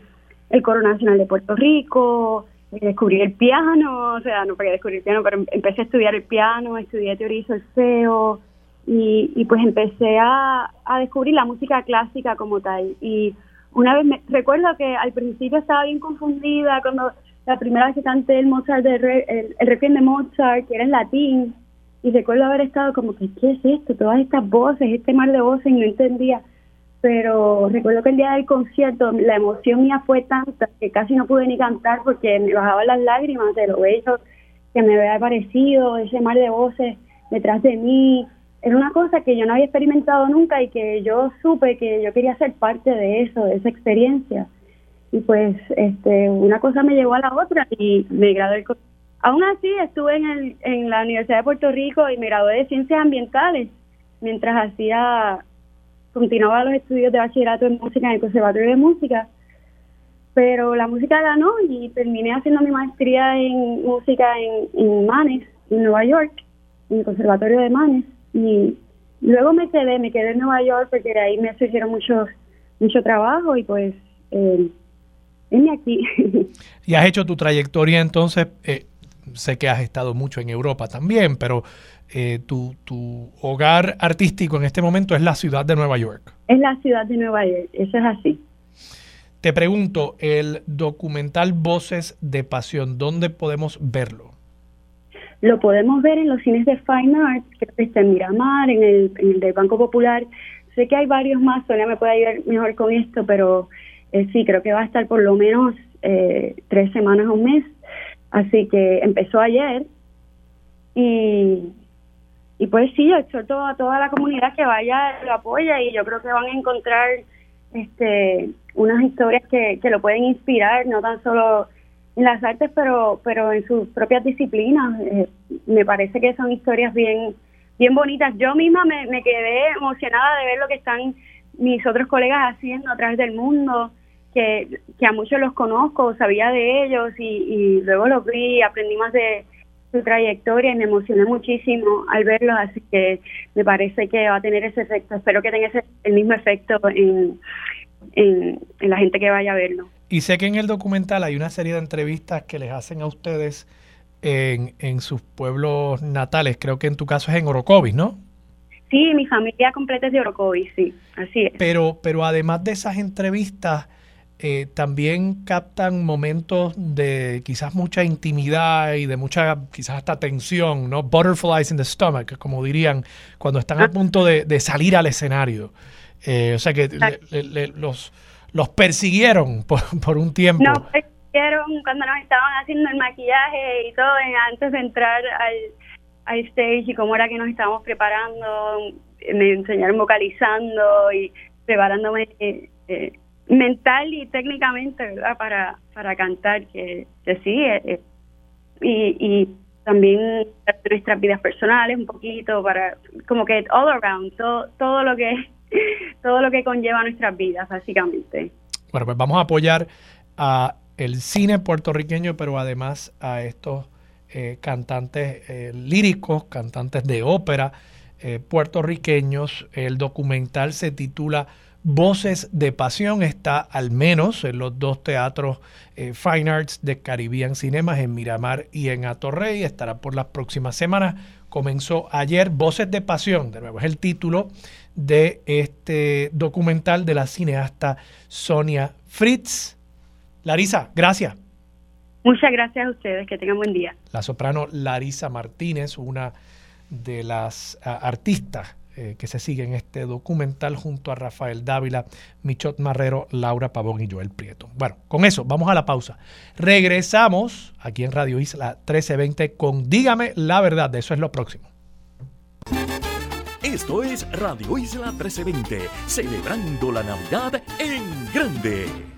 el Coro Nacional de Puerto Rico, eh, descubrí el piano, o sea, no para descubrir el piano, pero empecé a estudiar el piano, estudié teoría y solfeo, y, y pues empecé a, a descubrir la música clásica como tal. Y una vez me recuerdo que al principio estaba bien confundida cuando la primera vez que canté el Mozart de el, el requiem de Mozart, que era en latín, y recuerdo haber estado como que, ¿qué es esto? Todas estas voces, este mar de voces, y no entendía pero recuerdo que el día del concierto la emoción mía fue tanta que casi no pude ni cantar porque me bajaban las lágrimas de lo bello que me había parecido, ese mar de voces detrás de mí. Era una cosa que yo no había experimentado nunca y que yo supe que yo quería ser parte de eso, de esa experiencia. Y pues este una cosa me llevó a la otra y me gradué. Aún así estuve en, el, en la Universidad de Puerto Rico y me gradué de Ciencias Ambientales mientras hacía continuaba los estudios de bachillerato en música en el Conservatorio de Música, pero la música ganó y terminé haciendo mi maestría en música en, en Manes, en Nueva York, en el Conservatorio de Manes, y luego me quedé, me quedé en Nueva York porque de ahí me surgieron mucho, mucho trabajo y pues eh, aquí. y has hecho tu trayectoria entonces, eh, sé que has estado mucho en Europa también, pero eh, tu, tu hogar artístico en este momento es la ciudad de Nueva York. Es la ciudad de Nueva York, eso es así. Te pregunto, el documental Voces de Pasión, ¿dónde podemos verlo? Lo podemos ver en los cines de Fine Arts, que está en Miramar, en el, en el del Banco Popular. Sé que hay varios más, Sonia me puede ayudar mejor con esto, pero eh, sí, creo que va a estar por lo menos eh, tres semanas o un mes. Así que empezó ayer y y pues sí, yo exhorto a toda la comunidad que vaya, lo apoya y yo creo que van a encontrar este unas historias que, que lo pueden inspirar, no tan solo en las artes, pero pero en sus propias disciplinas. Eh, me parece que son historias bien bien bonitas. Yo misma me, me quedé emocionada de ver lo que están mis otros colegas haciendo a través del mundo, que, que a muchos los conozco, sabía de ellos y, y luego los vi, aprendí más de su trayectoria y me emocioné muchísimo al verlo, así que me parece que va a tener ese efecto. Espero que tenga ese, el mismo efecto en, en, la gente que vaya a verlo. Y sé que en el documental hay una serie de entrevistas que les hacen a ustedes en, en sus pueblos natales. Creo que en tu caso es en Orocovis, ¿no? Sí, mi familia completa es de Orocovis, sí, así es. Pero, pero además de esas entrevistas, eh, también captan momentos de quizás mucha intimidad y de mucha, quizás hasta tensión, ¿no? Butterflies in the stomach, como dirían, cuando están a ah. punto de, salir al escenario. Eh, o sea que los, los persiguieron por, un tiempo. Nos persiguieron cuando nos estaban haciendo el maquillaje y todo, antes de entrar al, al stage y cómo era que nos estábamos preparando. Me enseñaron vocalizando y preparándome. Eh, mental y técnicamente, ¿verdad? Para, para cantar, que, sí, eh, eh, y, y también nuestras vidas personales un poquito, para como que all around, todo, todo lo que todo lo que conlleva nuestras vidas, básicamente. Bueno, pues vamos a apoyar a el cine puertorriqueño, pero además a estos eh, cantantes líricos, cantantes de ópera puertorriqueños. El documental se titula Voces de Pasión está al menos en los dos teatros eh, Fine Arts de Caribbean Cinemas en Miramar y en Atorrey. Estará por las próximas semanas. Comenzó ayer Voces de Pasión, de nuevo es el título de este documental de la cineasta Sonia Fritz. Larisa, gracias. Muchas gracias a ustedes, que tengan buen día. La soprano Larisa Martínez, una de las ah, artistas eh, que se sigue en este documental junto a Rafael Dávila, Michot Marrero, Laura Pavón y Joel Prieto. Bueno, con eso vamos a la pausa. Regresamos aquí en Radio Isla 1320 con Dígame la verdad, eso es lo próximo. Esto es Radio Isla 1320, celebrando la Navidad en grande.